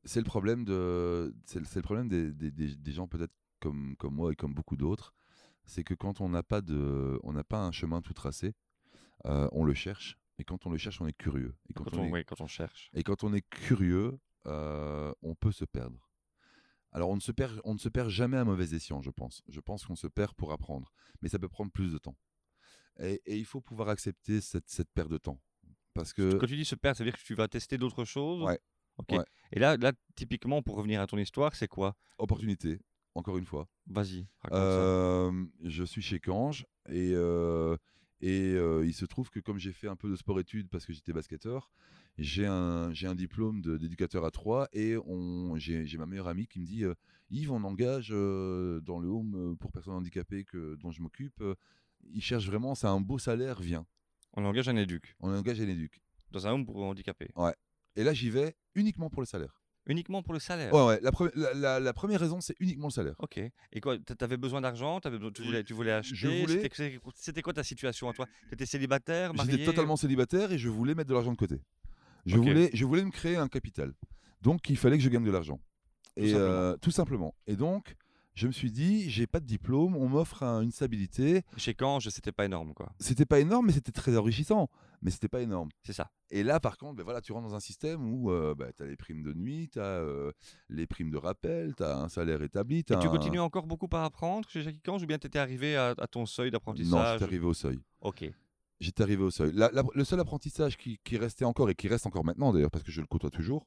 C'est le problème, de, c'est le, c'est le problème des, des- des- des gens peut-être comme, comme moi et comme beaucoup d'autres. C'est que quand on n'a pas, de, on n'a pas un chemin tout tracé, euh, on le cherche. Et quand on le cherche, on est curieux. Et quand, quand on, on, est, oui, quand on cherche et quand on est curieux, euh, on peut se perdre. Alors on ne, se perd, on ne se perd jamais à mauvais escient, je pense. Je pense qu'on se perd pour apprendre. Mais ça peut prendre plus de temps. Et, et il faut pouvoir accepter cette, cette perte de temps. Parce que... Quand tu dis se perdre, ça veut dire que tu vas tester d'autres choses Ouais. Ok. Ouais. Et là, là, typiquement, pour revenir à ton histoire, c'est quoi? Opportunité, encore une fois. Vas-y, raconte ça. Euh, je suis chez Cange et, euh, et euh, il se trouve que comme j'ai fait un peu de sport-études parce que j'étais basketteur, j'ai un, j'ai un diplôme d'éducateur à 3 et on, j'ai, ma meilleure amie qui me dit euh, Yves, on engage dans le home pour personnes handicapées que, dont je m'occupe. ils cherchent vraiment, c'est un beau salaire, viens. On engage un éduc On engage un éduc. dans un home pour handicapés. Et là, j'y vais uniquement pour le salaire. Uniquement pour le salaire. Ouais, ouais, la, pre- la- la- la première raison, c'est uniquement le salaire. Ok. Et quoi Tu avais besoin d'argent t'avais tu, voulais, tu voulais acheter Je voulais- C'était- quoi ta situation à toi? Tu étais célibataire, J'étais totalement célibataire et je voulais mettre de l'argent de côté. Je, voulais, je voulais me créer un capital. Donc, il fallait que je gagne de l'argent. Tout Et simplement. euh, tout simplement. Et donc, je me suis dit, j'ai pas de diplôme, on m'offre un- une stabilité. Chez Cange, c'était pas énorme, quoi. C'était pas énorme, mais c'était très enrichissant. Mais c'était pas énorme. C'est ça. Et là, par contre, ben voilà, tu rentres dans un système où tu as les primes de nuit, tu as les primes de rappel, tu as un salaire établi. Et tu un- continues encore beaucoup à apprendre chez Jackie Cange ou bien tu étais arrivé à, à ton seuil Non, d'apprentissage j'étais arrivé au seuil. Ok. J'étais arrivé au seuil. La- la- le seul apprentissage qui, qui restait encore, et qui reste encore maintenant d'ailleurs, parce que je le côtoie toujours,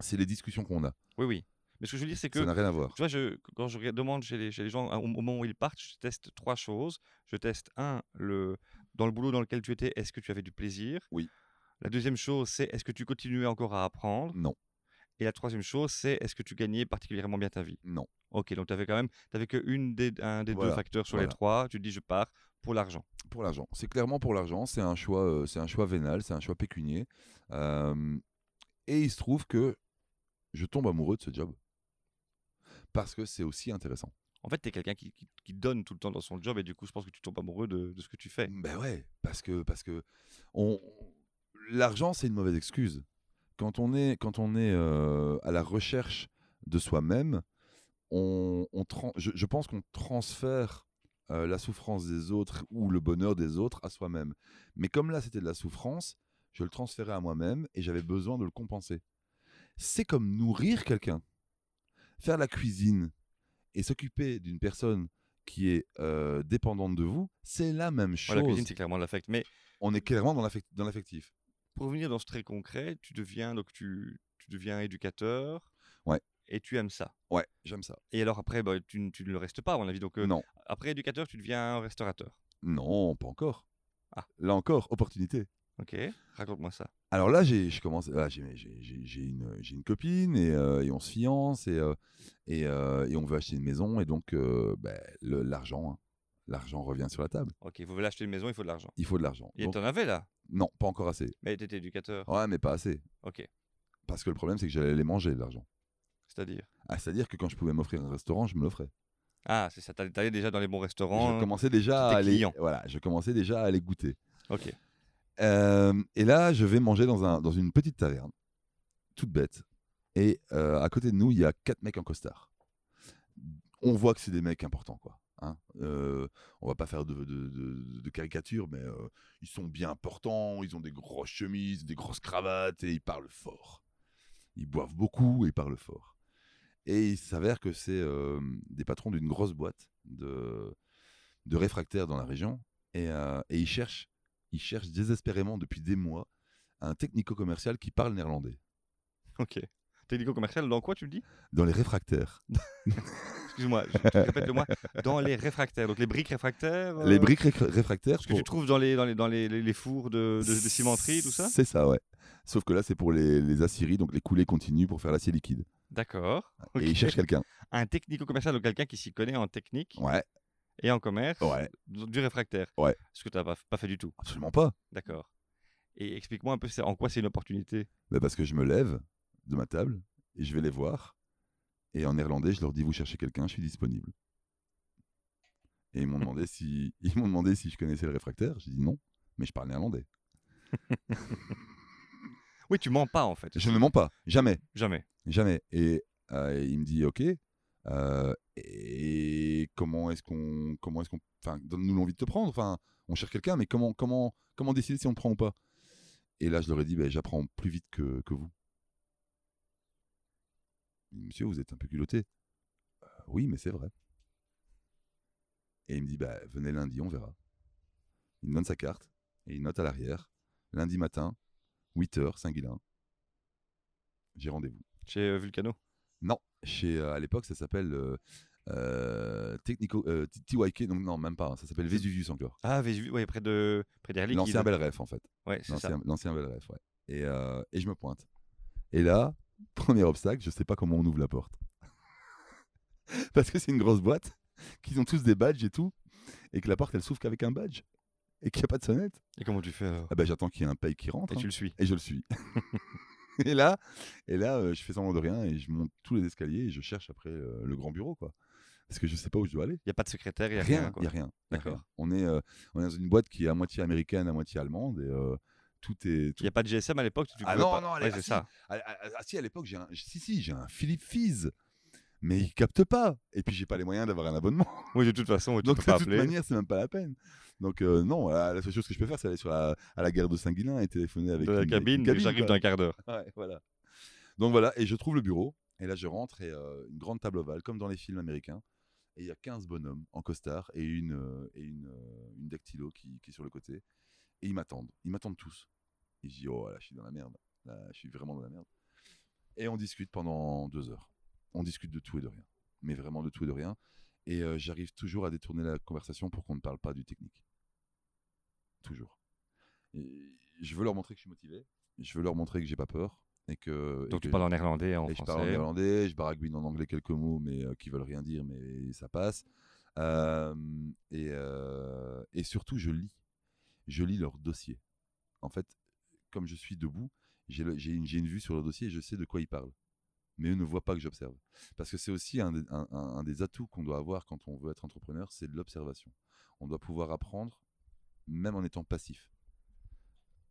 c'est les discussions qu'on a. Oui, oui. Mais ce que je veux dire, c'est que Ça n'a rien à voir. Tu vois, je, quand je demande chez les, chez les gens, hein, au, au moment où ils partent, je teste trois choses. Je teste, un, le, dans le boulot dans lequel tu étais, est-ce que tu avais du plaisir? Oui. La deuxième chose, c'est est-ce que tu continuais encore à apprendre? Non, Et la troisième chose, c'est est-ce que tu gagnais particulièrement bien ta vie? Non. Ok, donc tu avais quand même, tu que une des, un des deux facteurs sur les trois. Tu te dis, je pars pour l'argent. Pour l'argent. C'est clairement pour l'argent. C'est un choix, euh, c'est un choix vénal, c'est un choix pécunier. Euh, et il se trouve que je tombe amoureux de ce job parce que c'est aussi intéressant. En fait, tu es quelqu'un qui, donne tout le temps dans son job et du coup, je pense que tu tombes amoureux de, ce que tu fais. Ben ouais, parce que parce que on, l'argent c'est une mauvaise excuse. Quand on est quand on est euh, à la recherche de soi-même, on, on je, je pense qu'on transfère euh, la souffrance des autres ou le bonheur des autres à soi-même. Mais comme là c'était de la souffrance, je le transférais à moi-même et j'avais besoin de le compenser. C'est comme nourrir quelqu'un, faire la cuisine et s'occuper d'une personne qui est euh, dépendante de vous, c'est la même Ouais, chose la cuisine, c'est clairement de l'affect. Mais on est clairement dans l'affect- dans l'affectif. pour revenir dans ce très concret, tu deviens donc tu, tu deviens éducateur. Ouais. Et tu aimes ça. Ouais, j'aime ça. Et alors après, bah, tu, ne le restes pas à mon avis. Donc euh, non, après éducateur, tu deviens restaurateur. non, pas encore. Ah. Là encore, opportunité. Ok. Raconte-moi ça. Alors là, j'ai, je commence, là, j'ai, j'ai- j'ai- j'ai une, j'ai une copine et, euh, et on se fiance et, euh, et, euh, et on veut acheter une maison et donc le- l'argent, hein. l'argent revient sur la table. Ok. Vous voulez acheter une maison, il faut de l'argent. Il faut de l'argent. Et Donc, t'en avais là? non, pas encore assez. Mais t'étais éducateur. Ouais, mais pas assez. Ok. Parce que le problème, c'est que j'allais les manger de l'argent. C'est-à-dire? Ah, c'est-à-dire que quand je pouvais m'offrir un restaurant, je me l'offrais. Ah, c'est ça. T'allais déjà dans les bons restaurants. Je commençais déjà à aller, client. voilà, je commençais déjà à aller goûter. Ok. Et là, je vais manger dans, un, dans une petite taverne, toute bête. Et à côté de nous, il y a quatre mecs en costard. On voit que c'est des mecs importants, quoi. Hein. On va pas faire de, caricature, mais ils sont bien importants, ils ont des grosses chemises, des grosses cravates et ils parlent fort. Ils boivent beaucoup et ils parlent fort. Et il s'avère que c'est des patrons d'une grosse boîte de, de réfractaires dans la région. Et ils cherchent ils cherchent désespérément depuis des mois un technico-commercial qui parle néerlandais. Ok. Technico-commercial, dans quoi tu le dis? Dans les réfractaires. Excuse-moi, je- répète-le moi. Dans les réfractaires, donc les briques réfractaires. Les euh, briques ré- réfractaires. Ce que tu trouves dans les, dans les, dans les, les- les fours de, de, de cimenterie, tout ça? C'est ça, ouais. Sauf que là, c'est pour les, les aciéries, donc les coulées continues pour faire l'acier liquide. D'accord. Et Ok. ils cherchent quelqu'un. Un technico-commercial, donc quelqu'un qui s'y connaît en technique Ouais, et en commerce ouais, du réfractaire. Ouais. Ce que tu n'as pas, pas fait du tout. absolument pas. D'accord. Et explique-moi un peu en quoi c'est une opportunité? Bah, parce que je me lève, de ma table et je vais les voir. Et en néerlandais, je leur dis Vous cherchez quelqu'un, je suis disponible. Et ils m'ont demandé, si, ils m'ont demandé si je connaissais le réfractaire. J'ai dit non, mais je parle néerlandais. Oui, tu mens pas en fait. Je ne mens pas, jamais. Jamais. Jamais. Et euh, il me dit OK. Euh, et comment est-ce qu'on, comment est-ce qu'on, enfin, donne-nous l'envie de te prendre. Enfin, on cherche quelqu'un, mais comment, comment, comment décider si on te prend ou pas? Et là, je leur ai dit, ben, j'apprends plus vite que, que vous. Monsieur, vous êtes un peu culotté. Euh, oui, mais c'est vrai. Et il me dit, bah, venez lundi, on verra. Il me donne sa carte et il note à l'arrière, lundi matin, 8h, Saint-Guilain. J'ai rendez-vous. Chez euh, Vulcano? Non, chez, euh, à l'époque, ça s'appelle euh, euh, Technico, euh, TYK, donc non, même pas, hein, ça s'appelle Vesuvius encore. Ah, Vésu, ouais, près de près Liquide. L'ancien Bel Ref, en fait. Ouais, c'est ça. L'ancien Bel Ref, ouais. Et, euh, et je me pointe. Et là, premier obstacle, je sais pas comment on ouvre la porte. Parce que c'est une grosse boîte, qu'ils ont tous des badges et tout, et que la porte, elle s'ouvre qu'avec un badge, et qu'il n'y a pas de sonnette. Et comment tu fais alors? Ah ben, j'attends qu'il y ait un paye qui rentre. Et hein. tu le suis. et je le suis. et là, et là je fais semblant de rien et je monte tous les escaliers et je cherche après le grand bureau, quoi. Parce que je sais pas où je dois aller. Il y a pas de secrétaire, il y a rien, il quoi. y a rien. D'accord. On est, euh, on est dans une boîte qui est à moitié américaine, à moitié allemande et euh, tout est. Il n'y a pas de GSM à l'époque. tu Ah non, pas- non, Ouais, c'est ça. Ah, si à l'époque j'ai un, si si j'ai un Philippe Fizz, mais il capte pas. Et puis j'ai pas les moyens d'avoir un abonnement. Oui, de toute façon, tu Donc peux de toute appeler. manière c'est même pas la peine. Donc euh, non, la, la seule chose que je peux faire c'est aller sur la, à la gare de Saint-Guilain et téléphoner avec de la une- une cabine, j'arrive dans un quart d'heure. Ouais, voilà. Donc voilà, et je trouve le bureau, et là je rentre, et euh, une grande table ovale, comme dans les films américains, et il y a 15 bonhommes en costard, et une, euh, et une, euh, une dactylo qui, qui est sur le côté, et ils m'attendent, ils m'attendent tous. Et je dis, oh là, je suis dans la merde, là, je suis vraiment dans la merde. Et on discute pendant deux heures. On discute de tout et de rien, mais vraiment de tout et de rien, et euh, j'arrive toujours à détourner la conversation pour qu'on ne parle pas du technique. Toujours. Et je veux leur montrer que je suis motivé, je veux leur montrer que j'ai pas peur, et que... et Donc tu que- parles en néerlandais, en et je parle en français. néerlandais, je baragouine en anglais quelques mots, mais euh, qui veulent rien dire, mais ça passe. Euh, et, et surtout, je lis. Je lis leur dossier. En fait, comme je suis debout, une, j'ai une vue sur leur dossier et je sais de quoi ils parlent. Mais eux ne voient pas que j'observe. Parce que c'est aussi un, des- un- un- un des atouts qu'on doit avoir quand on veut être entrepreneur, c'est de l'observation. On doit pouvoir apprendre, même en étant passif.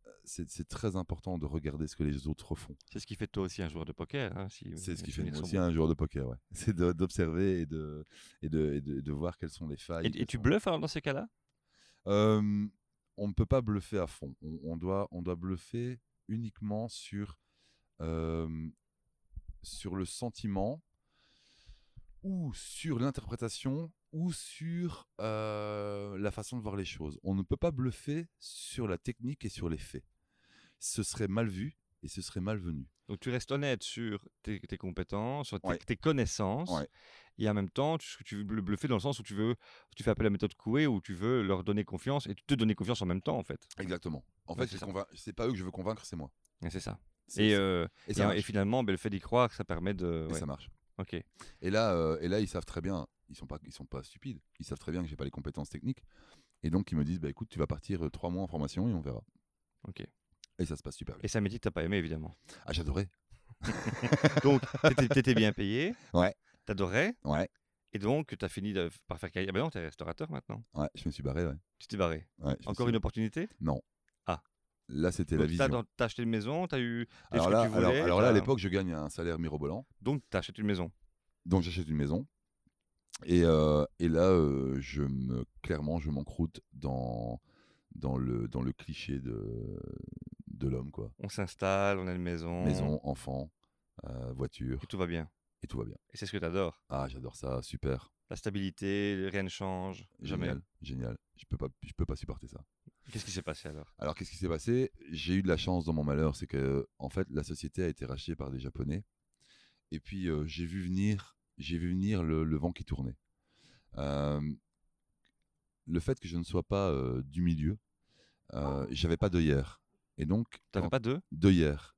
Euh, C'est très important de regarder ce que les autres font. C'est ce qui fait de toi aussi un joueur de poker. hein, si C'est ce qui fait de moi aussi un joueur de poker, ouais. C'est d'observer et de, et, de, et, de, de voir quelles sont les failles. Et, tu bluffes alors dans ces cas-là? Euh, On ne peut pas bluffer à fond. On, on doit, on doit bluffer uniquement sur, euh, sur le sentiment ou sur l'interprétation ou sur euh, la façon de voir les choses. On ne peut pas bluffer sur la technique et sur les faits. Ce serait mal vu et ce serait malvenu. Donc tu restes honnête sur tes, tes compétences, sur tes, Ouais. tes connaissances, Ouais. et en même temps, tu, tu veux le bluffer dans le sens où tu veux, tu fais appel à la méthode Coué, où tu veux leur donner confiance et te donner confiance en même temps, en fait. Exactement. En fait, c'est pas eux que je veux convaincre, c'est moi. Et c'est ça. Et, euh, et ça finalement, ben, le fait d'y croire, ça permet de. Et ouais. ça marche. Ok. Et là, euh, et là, ils savent très bien, ils sont pas, ils sont pas stupides. Ils savent très bien que j'ai pas les compétences techniques. Et donc, ils me disent, bah écoute, tu vas partir euh, trois mois en formation et on verra. Ok. Et ça se passe super bien. Et un métier que t'as pas aimé, évidemment. Ah, j'adorais. Donc, t'étais- bien payé. Ouais. T'adorais. Ouais, Et donc, t'as fini de- par faire carrière. Ah ben non, t'es restaurateur maintenant. ouais, je me suis barré, ouais. Tu t'es barré. Ouais, Encore une opportunité? Non. Là, c'était la vision. t'as acheté une maison, t'as eu. Alors là, que tu alors, voulais, alors là, à l'époque, je gagne un salaire mirobolant. Donc, acheté une maison. Donc, j'achète une maison. Et, euh, et là, euh, je me, clairement, je m'encroute dans, dans, le, dans le cliché de, de l'homme, quoi. On s'installe, on a une maison. Maison, enfant, euh, voiture, Et tout va bien. et tout va bien. Et c'est ce que t'adores. Ah, j'adore ça, super. La stabilité, rien ne change. Jamais. Génial, génial. Je peux pas, je peux pas supporter ça. Qu'est-ce qui s'est passé alors? Alors, qu'est-ce qui s'est passé? J'ai eu de la chance dans mon malheur, c'est que en fait, la société a été rachetée par des Japonais. Et puis, euh, j'ai vu venir, j'ai vu venir le, le vent qui tournait. Euh, le fait que je ne sois pas euh, du milieu, euh, j'avais pas d'œillère. Et donc, T'avais pas deux d'œillère.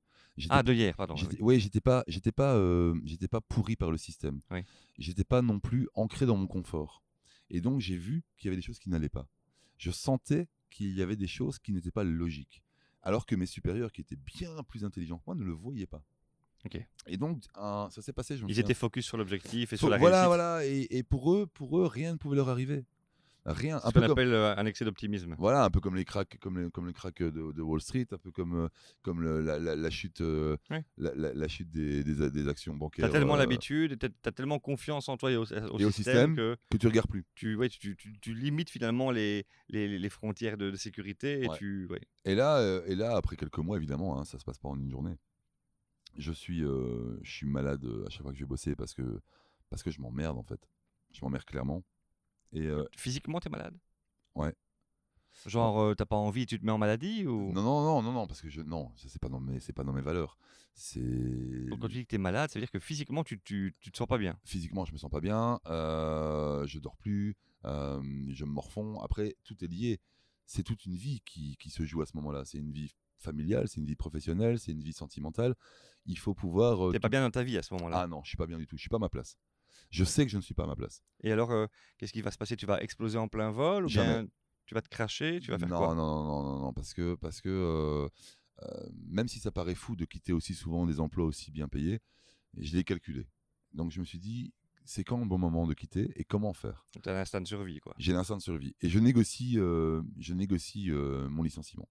Ah, de hier, pardon. Oui. J'étais pas, j'étais pas, j'étais pas pourri par le système. Oui. J'étais pas non plus ancré dans mon confort. Et donc j'ai vu qu'il y avait des choses qui n'allaient pas. Je sentais qu'il y avait des choses qui n'étaient pas logiques. Alors que mes supérieurs, qui étaient bien plus intelligents que moi, ne le voyaient pas. Ok. Et donc, un- ça s'est passé. Ils étaient focus sur l'objectif et sur la voilà, réussite. voilà. Et, et pour eux, pour eux, rien ne pouvait leur arriver. Rien. Ce Un peu qu'on comme, appelle euh, un excès d'optimisme. voilà, un peu comme les cracks, comme les, comme les cracks de, de Wall Street, un peu comme, euh, comme le- la, la- la chute, euh, Ouais. la, chute des, des, des actions bancaires. T'as tellement euh, l'habitude, t'as as tellement confiance en toi et au, au Et au système, que que tu regardes plus. tu, ouais, tu, tu- tu limites finalement les, les, les frontières de, de sécurité et Ouais. tu. Et là, euh, et là, après quelques mois, évidemment, hein, ça se passe pas en une journée. Je suis, je suis malade à chaque fois que je vais bosser parce que, parce que je m'emmerde en fait. Je m'emmerde clairement. Et euh, Physiquement, t'es malade? Ouais. Genre, euh, t'as pas envie, tu te mets en maladie ou... non, non, non, non, non, parce que je, non, c'est pas dans mes, c'est pas dans mes valeurs. C'est Donc, quand tu dis que t'es malade, ça veut dire que physiquement, tu, tu, tu te sens pas bien. physiquement, je me sens pas bien. euh, je dors plus. euh, je me morfonds. Après, tout est lié. C'est toute une vie qui, qui se joue à ce moment-là. C'est une vie familiale, c'est une vie professionnelle, c'est une vie sentimentale. Il faut pouvoir. euh, T'es pas bien dans ta vie à ce moment-là. Ah non, je suis pas bien du tout. Je suis pas à ma place. Je sais que je ne suis pas à ma place. Et alors, euh, qu'est-ce qui va se passer? Tu vas exploser en plein vol ou Jamais. bien tu vas te cracher? Tu vas faire non, quoi? non, non, non, non, parce que parce que euh, euh, même si ça paraît fou de quitter aussi souvent des emplois aussi bien payés, je l'ai calculé. Donc je me suis dit, c'est quand le bon moment de quitter et comment faire? Donc, T'as un instinct de survie, quoi. J'ai l'instinct de survie et je négocie, je négocie mon licenciement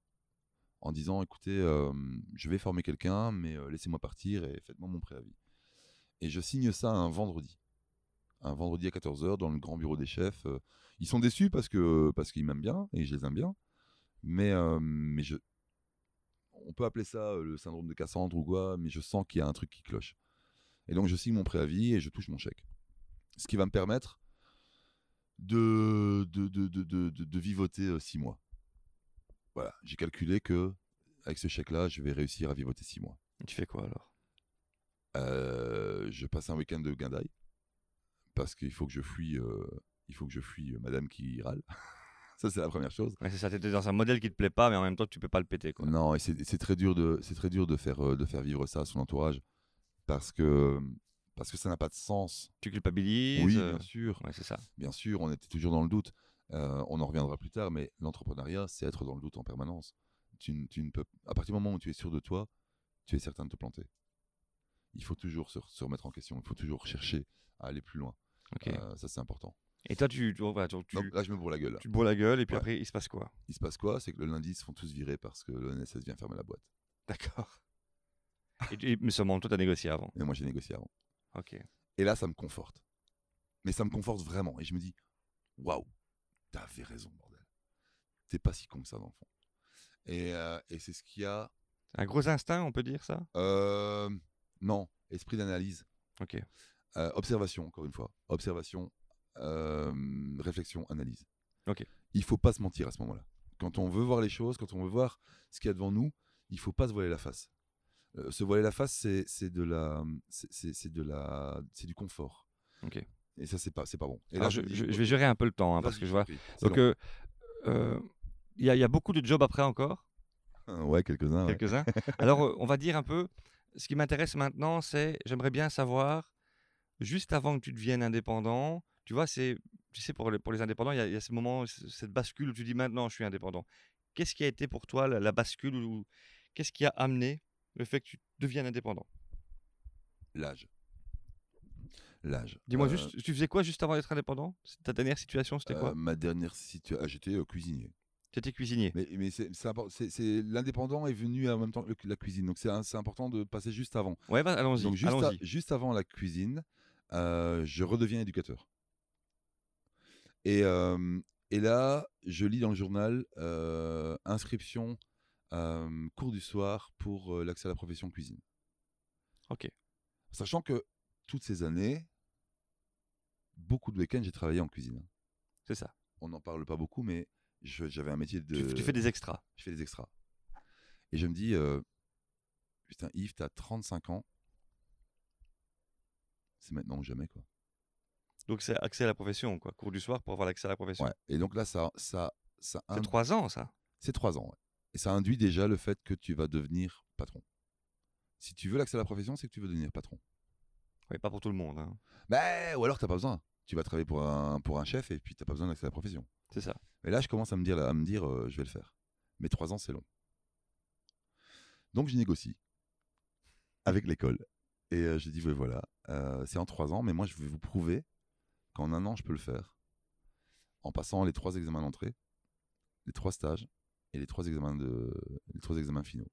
en disant, écoutez, euh, je vais former quelqu'un, mais euh, laissez-moi partir et faites-moi mon préavis. Et je signe ça un vendredi. Un vendredi à 14h dans le grand bureau des chefs. Euh, Ils sont déçus parce que parce qu'ils m'aiment bien et je les aime bien. Mais, euh, mais je, on peut appeler ça euh, le syndrome de Cassandre ou quoi, mais je sens qu'il y a un truc qui cloche. Et donc je signe mon préavis et je touche mon chèque. Ce qui va me permettre de, de, de, de, de, vivoter euh, six mois. Voilà, j'ai calculé que avec ce chèque-là, je vais réussir à vivoter six mois. Tu fais quoi alors? Euh, je passe un week-end de guindaille parce qu'il faut que je fuis, euh, il faut que je fuis euh, Madame qui râle. Ça c'est la première chose. Ouais, C'est ça, t'étais dans un modèle qui te plaît pas, mais en même temps, tu peux pas le péter, quoi. Non, et c'est très dur de, très dur de faire, euh, de faire vivre ça à son entourage parce que parce que ça n'a pas de sens. Tu culpabilises Oui, bien sûr, Ouais, c'est ça. bien sûr, on était toujours dans le doute. Euh, on en reviendra plus tard, mais l'entrepreneuriat, c'est être dans le doute en permanence. Tu, tu ne peux, à partir du moment où tu es sûr de toi, tu es certain de te planter. Il faut toujours se, se remettre en question. Il faut toujours chercher à aller plus loin. Euh, ça, c'est important. Et toi, tu, tu, voilà, tu, tu, Donc là, je me bourre la gueule. tu bourres la gueule et puis Ouais. après, il se passe quoi? Il se passe quoi? C'est que le lundi, ils se font tous virer parce que l'ONSS vient fermer la boîte. D'accord. et, tu- mais seulement, toi, t'as négocié avant? Et moi, j'ai négocié avant. Ok. Et là, ça me conforte. Mais ça me conforte vraiment. Et je me dis, waouh, t'avais raison, bordel. T'es pas si con que ça, dans le fond. Et, euh, et c'est ce qu'il y a. Un gros instinct, on peut dire ça? Euh, non, esprit d'analyse. Ok. Euh, observation, encore une fois. Observation, euh, réflexion, analyse. Ok. Il faut pas se mentir à ce moment-là. Quand on veut voir les choses, quand on veut voir ce qu'il y a devant nous, il faut pas se voiler la face. Euh, se voiler la face, c'est de la, c'est- c'est c'est de la, c'est du confort. Ok. Et ça, c'est pas, c'est pas bon. Et là, je, je- vais gérer un peu le temps, hein, parce que je vois. Donc, il y, y a beaucoup de jobs après encore, ouais, quelques-uns. ouais. quelques-uns. Alors, on va dire un peu, ce qui m'intéresse maintenant, c'est, j'aimerais bien savoir, juste avant que tu deviennes indépendant, tu vois, c'est, tu sais, pour les, pour les indépendants, il y, a- il y a ce moment, cette bascule où tu dis maintenant, je suis indépendant. Qu'est-ce qui a été pour toi la, la bascule ou qu'est-ce qui a amené le fait que tu deviennes indépendant? L'âge. L'âge. Dis-moi Euh, juste, tu faisais quoi juste avant d'être indépendant? Ta dernière situation, c'était euh, quoi? Ma dernière situation, j'étais euh, cuisinier. Tu étais cuisinier. Mais, mais c'est, l'indépendant est venu en même temps que la cuisine. Donc c'est, important de passer juste avant. Ouais, bah, allons-y. Donc juste, à- allons-y. juste avant la cuisine, euh, je redeviens éducateur. Et, euh, et là, je lis dans le journal euh, inscription cours du soir pour l'accès à la profession cuisine. Ok. Sachant que toutes ces années, beaucoup de week-ends, j'ai travaillé en cuisine. C'est ça. On n'en parle pas beaucoup, mais j'avais un métier de. Tu, tu fais des extras. je fais des extras. Et je me dis, putain, Yves, t'as 35 ans. C'est maintenant ou jamais, quoi. Donc c'est accès à la profession, quoi. Cours du soir pour avoir l'accès à la profession. Ouais. Et donc là, ça, ça, ça C'est trois ans, ça. c'est trois ans. ouais. Et ça induit déjà le fait que tu vas devenir patron. Si tu veux l'accès à la profession, c'est que tu veux devenir patron. Oui, pas pour tout le monde. hein. Ben, ou alors t'as pas besoin. Tu vas travailler pour un, pour un chef et puis t'as pas besoin d'accès à la profession. C'est ça. Et là, je commence à me dire, à me dire euh, je vais le faire. Mais trois ans, c'est long. Donc, je négocie avec l'école. Et euh, j'ai dit, ouais, voilà, euh, c'est en trois ans, mais moi, je vais vous prouver qu'en un an, je peux le faire. En passant les trois examens d'entrée, les trois stages et les trois examens, de, les trois examens finaux.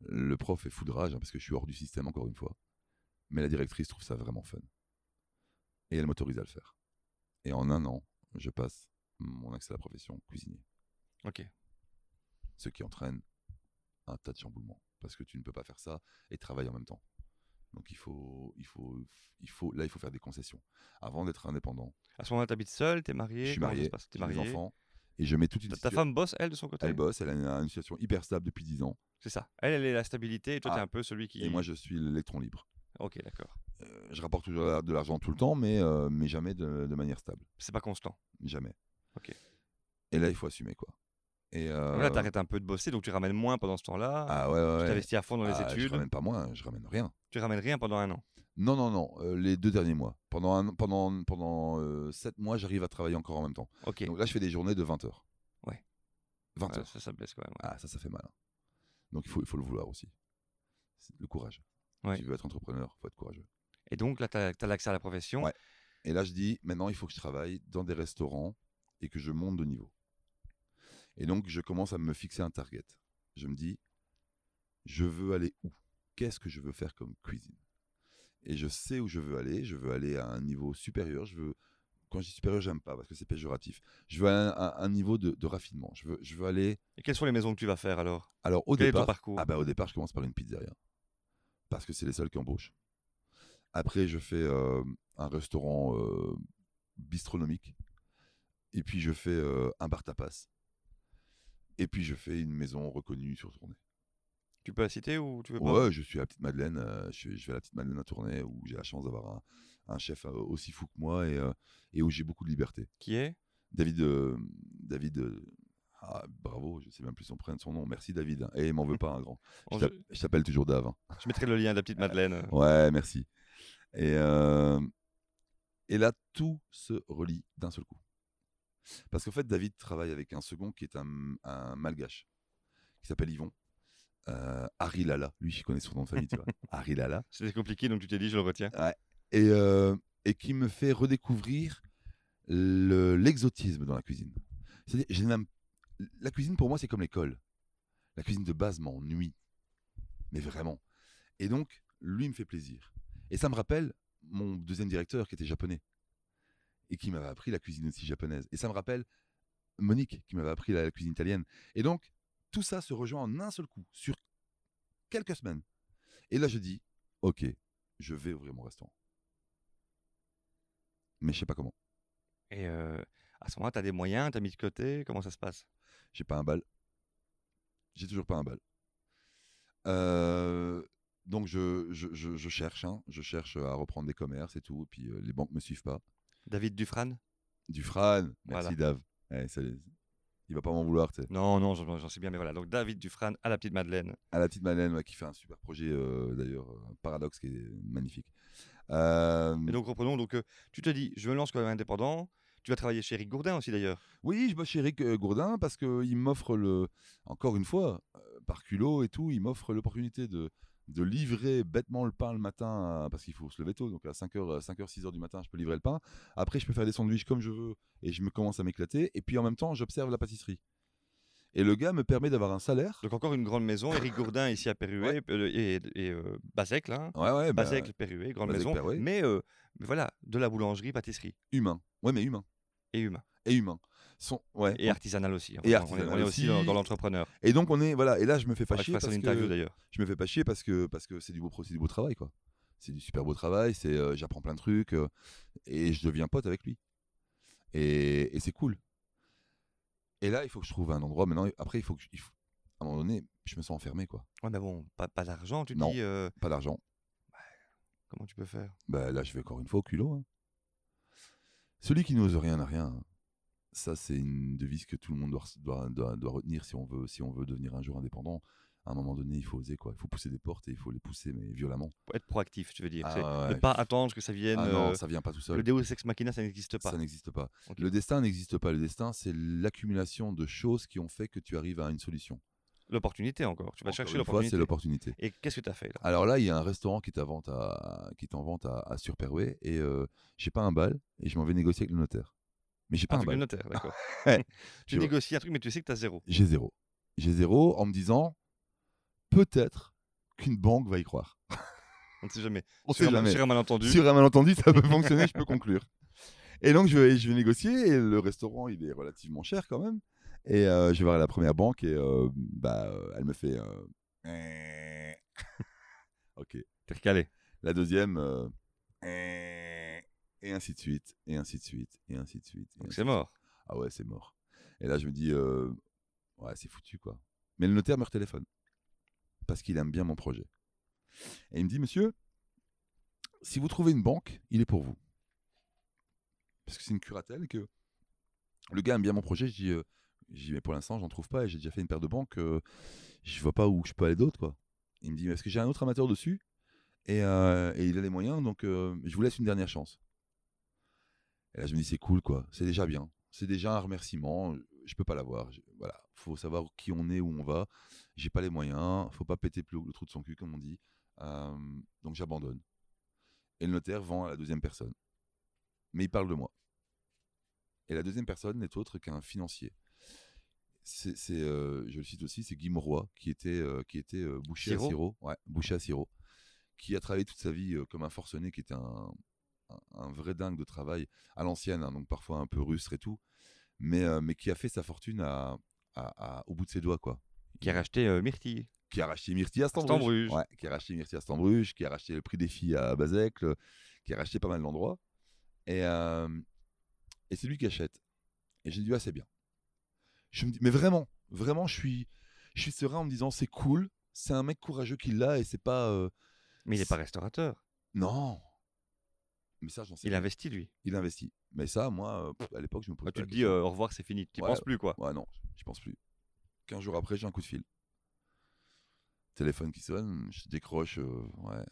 Le prof est foudrage, hein, parce que je suis hors du système, encore une fois. Mais la directrice trouve ça vraiment fun. Et elle m'autorise à le faire. Et en un an, je passe mon accès à la profession cuisinier. Ok. Ce qui entraîne un tas de chamboulements. Parce que tu ne peux pas faire ça et travailler en même temps. Donc il faut, il faut, il faut, là, il faut faire des concessions. Avant d'être indépendant, À ce moment-là, tu habites seul, tu es marié je suis marié, passe? T'es j'ai des marié? enfants, et je mets toute une Ta, ta femme bosse, elle, de son côté? Elle bosse, elle a une, une situation hyper stable depuis 10 ans, C'est ça. Elle, elle est la stabilité et toi, tu es Ah. un peu celui qui. et moi je suis l'électron libre. Ok, d'accord. Euh, je rapporte toujours de l'argent tout le temps, mais, euh, mais jamais de, de manière stable. C'est pas constant? Jamais. Ok. Et là, il faut assumer quoi. Et euh, Là, tu arrêtes un peu de bosser, donc tu ramènes moins pendant ce temps-là. Ah ouais, ouais. tu t'investis à fond dans les Ah, Je études. ramène pas moins, je ramène rien. Tu ramènes rien pendant un an? Non, non, non. euh, les deux derniers mois. Pendant, un, pendant, pendant euh, sept mois, j'arrive à travailler encore en même temps. Ok. Donc là, je fais des journées de 20 heures. Ouais. 20 Ouais, heures. ça, ça blesse quand même. ouais. Ah, ça, ça fait mal. hein. Donc il faut, il faut le vouloir aussi. Le courage. Ouais. Si tu veux être entrepreneur, il faut être courageux. Et donc là, tu as, l'accès à la profession? Ouais. Et là, je dis, maintenant, il faut que je travaille dans des restaurants et que je monte de niveau. Et donc, je commence à me fixer un target. Je me dis, je veux aller où? Qu'est-ce que je veux faire comme cuisine? Et je sais où je veux aller. Je veux aller à un niveau supérieur. Je veux, quand je dis supérieur, j'aime pas parce que c'est péjoratif. Je veux aller à un, niveau de, de raffinement. Je veux, je veux aller. Et quelles sont les maisons que tu vas faire alors? Alors, au Quel est ton départ, parcours? ah bah, au départ, je commence par une pizzeria parce que c'est les seuls qui embauchent. Après, je fais euh, un restaurant euh, bistronomique. Et puis, je fais euh, un bar tapas. Et puis, je fais une maison reconnue sur tournée. Tu peux la citer ou tu veux pas? Ouais, je suis à la Petite Madeleine. euh, je, vais à la Petite Madeleine à tournée où j'ai la chance d'avoir un, un chef euh, aussi fou que moi et, euh, et où j'ai beaucoup de liberté. Qui est? David, euh, David, ah, bravo, je sais même plus son prénom, son nom. Merci David. Et il m'en veut pas un grand. Je t'appelle toujours Dave. hein. Je mettrai le lien de la petite Madeleine. Ouais, merci. Et, et là, tout se relie d'un seul coup. Parce qu'en fait, David travaille avec un second qui est un, un malgache, qui s'appelle Yvon. Euh, Harry Lala, lui, je connais son nom de famille, tu vois. Harry Lala. C'était compliqué, donc tu t'es dit, je le retiens. Et, euh, et qui me fait redécouvrir le- l'exotisme dans la cuisine. C'est-à-dire, la cuisine pour moi, c'est comme l'école. La cuisine de base m'ennuie. Mais vraiment. Et donc, lui me fait plaisir. Et ça me rappelle mon deuxième directeur qui était japonais. Et qui m'avait appris la cuisine aussi japonaise. Et ça me rappelle Monique qui m'avait appris la, la cuisine italienne. Et donc, tout ça se rejoint en un seul coup, sur quelques semaines. Et là, je dis, ok, je vais ouvrir mon restaurant. Mais je sais pas comment. Et euh, à ce moment-là, tu as des moyens, tu as mis de côté. Comment ça se passe? J'ai pas un bal. J'ai toujours pas un bal. Euh, donc je, je, je- je cherche, hein. je cherche à reprendre des commerces et tout, et puis euh, les banques me suivent pas. David Dufran Du Fran, merci Voilà. Dave. Ouais, ça- il va pas m'en vouloir, tu sais. Non, non, j'en sais bien, mais voilà. Donc David Dufran à la petite Madeleine. À la petite Madeleine, ouais, qui fait un super projet euh, d'ailleurs, euh, Paradoxe, qui est magnifique. Euh, Et donc reprenons. Donc euh, tu te dis, je me lance comme indépendant. Tu vas travailler chez Eric Gourdin aussi d'ailleurs. Oui, je bosse chez Eric Gourdin parce qu'il m'offre le, encore une fois, par culot et tout, il m'offre l'opportunité de, de livrer bêtement le pain le matin, à- parce qu'il faut se lever tôt, donc à 5h, 5h, 6h du matin, je peux livrer le pain. Après, je peux faire des sandwichs comme je veux et je me commence à m'éclater. Et puis en même temps, j'observe la pâtisserie. Et le gars me permet d'avoir un salaire. Donc encore une grande maison. Eric Gourdin ici à Ouais. euh, et, et euh, Bazec là. hein. Ouais, ouais, bah, Bazec, grande Bazec, maison. Mais, euh, mais voilà, de la boulangerie, pâtisserie humain. Ouais, mais humain. et humain. Et humain. Ouais. Et artisanal aussi. Et on est- artisanal on est aussi dans, dans l'entrepreneur. Et donc on est voilà et là je me fais pas chier parce que d'ailleurs. je me fais pas chier parce que parce que c'est du beau du travail quoi. C'est du super beau travail, c'est euh, j'apprends plein de trucs euh, et je deviens pote avec lui. Et, et c'est cool. Et là il faut que je trouve un endroit maintenant après il faut que je- il faut- à un moment donné je me sens enfermé quoi. Ouais, mais bon, pas, pas d'argent, tu Non. dis. euh, Pas d'argent. comment tu peux faire? Bah là je vais encore une fois au culot. hein. Celui qui n'ose rien n'a rien. hein. Ça c'est une devise que tout le monde doit, doit, doit, doit retenir si on veut si on veut devenir un jour indépendant. À un moment donné il faut oser quoi. Il faut pousser des portes et il faut les pousser mais violemment. Être proactif, tu veux dire. Ah ouais, ne pas attendre que ça vienne. Ah non, euh, ça vient pas tout seul. le Deus Ex Machina, ça n'existe pas. Ça n'existe pas. Le destin n'existe pas. Le destin, c'est l'accumulation de choses qui ont fait que tu arrives à une solution. l'opportunité encore. Tu vas Encore chercher fois, c'est l'opportunité. l'opportunité. Et qu'est-ce que tu as fait là? Alors là, il y a un restaurant qui est en vente à, qui est en vente à, et euh, j'ai pas un bal et je m'en vais négocier avec le notaire. Mais j'ai pas un le bal. notaire, d'accord. Ouais, tu négocies un truc, mais tu sais que tu as zéro. J'ai zéro. J'ai zéro en me disant peut-être qu'une banque va y croire. On ne sait jamais. On sur, sait un, jamais. sur un malentendu. Sur un malentendu, ça peut fonctionner, je peux conclure. Et donc, je vais, je vais négocier et le restaurant, il est relativement cher quand même. Et euh, je vais voir la première banque et euh, bah, euh, elle me fait. ok. T'es recalé. La deuxième. Euh, et ainsi de suite, et ainsi de suite, et ainsi de suite. Donc c'est mort. Ah ouais, c'est mort. Et là, je me dis, euh, ouais, c'est foutu quoi. Mais le notaire me téléphone parce qu'il aime bien mon projet. Et il me dit, monsieur, si vous trouvez une banque, il est pour vous. Parce que c'est une curatelle que le gars aime bien mon projet. Je dis, euh, je dis, mais pour l'instant, j'en trouve pas et j'ai déjà fait une paire de banques. euh, je vois pas où je peux aller d'autre quoi. Il me dit, est-ce que j'ai un autre amateur dessus et, euh, et il a les moyens, donc euh, je vous laisse une dernière chance. Et là, je me dis, c'est cool, quoi. C'est déjà bien. C'est déjà un remerciement. Je peux pas l'avoir. Voilà. Faut savoir qui on est, où on va. J'ai pas les moyens. Faut pas péter plus le trou de son cul, comme on dit. Euh, donc j'abandonne. Et le notaire vend à la deuxième personne. Mais il parle de moi. Et la deuxième personne n'est autre qu'un financier. C'est, c'est, euh, je le cite aussi, c'est Guy Mauroy, qui était, euh, qui était euh, boucher à Sirop. Ouais, boucher à Sirop. Qui a travaillé toute sa vie comme un forcené, qui était un, un, vrai dingue de travail à l'ancienne, hein, donc parfois un peu rustre et tout, mais, euh, mais qui a fait sa fortune à, à- à- au bout de ses doigts, quoi. Qui a racheté euh, Myrtille. Qui a racheté Myrtille à Stambruge. Stambruge. Ouais, qui a racheté Myrtille à Stambruge, qui a racheté le prix des filles à Bazecle, qui a racheté pas mal d'endroits. Et, euh, et c'est lui qui achète. Et j'ai dit, ah, c'est bien. Je me dis, mais vraiment, vraiment, je suis, je suis serein en me disant, c'est cool, c'est un mec courageux qui l'a et c'est pas. euh, Mais il n'est pas restaurateur. Non. Mais ça, j'en sais Il rien. investit, lui. Il investit. Mais ça, moi, euh, à l'époque, je me pose Ah, pas tu la te dis question. euh, au revoir, c'est fini. Tu Ouais, penses plus, quoi. Ouais, non, je pense plus. 15 jours après, j'ai un coup de fil. Téléphone qui sonne, je décroche. euh, ouais.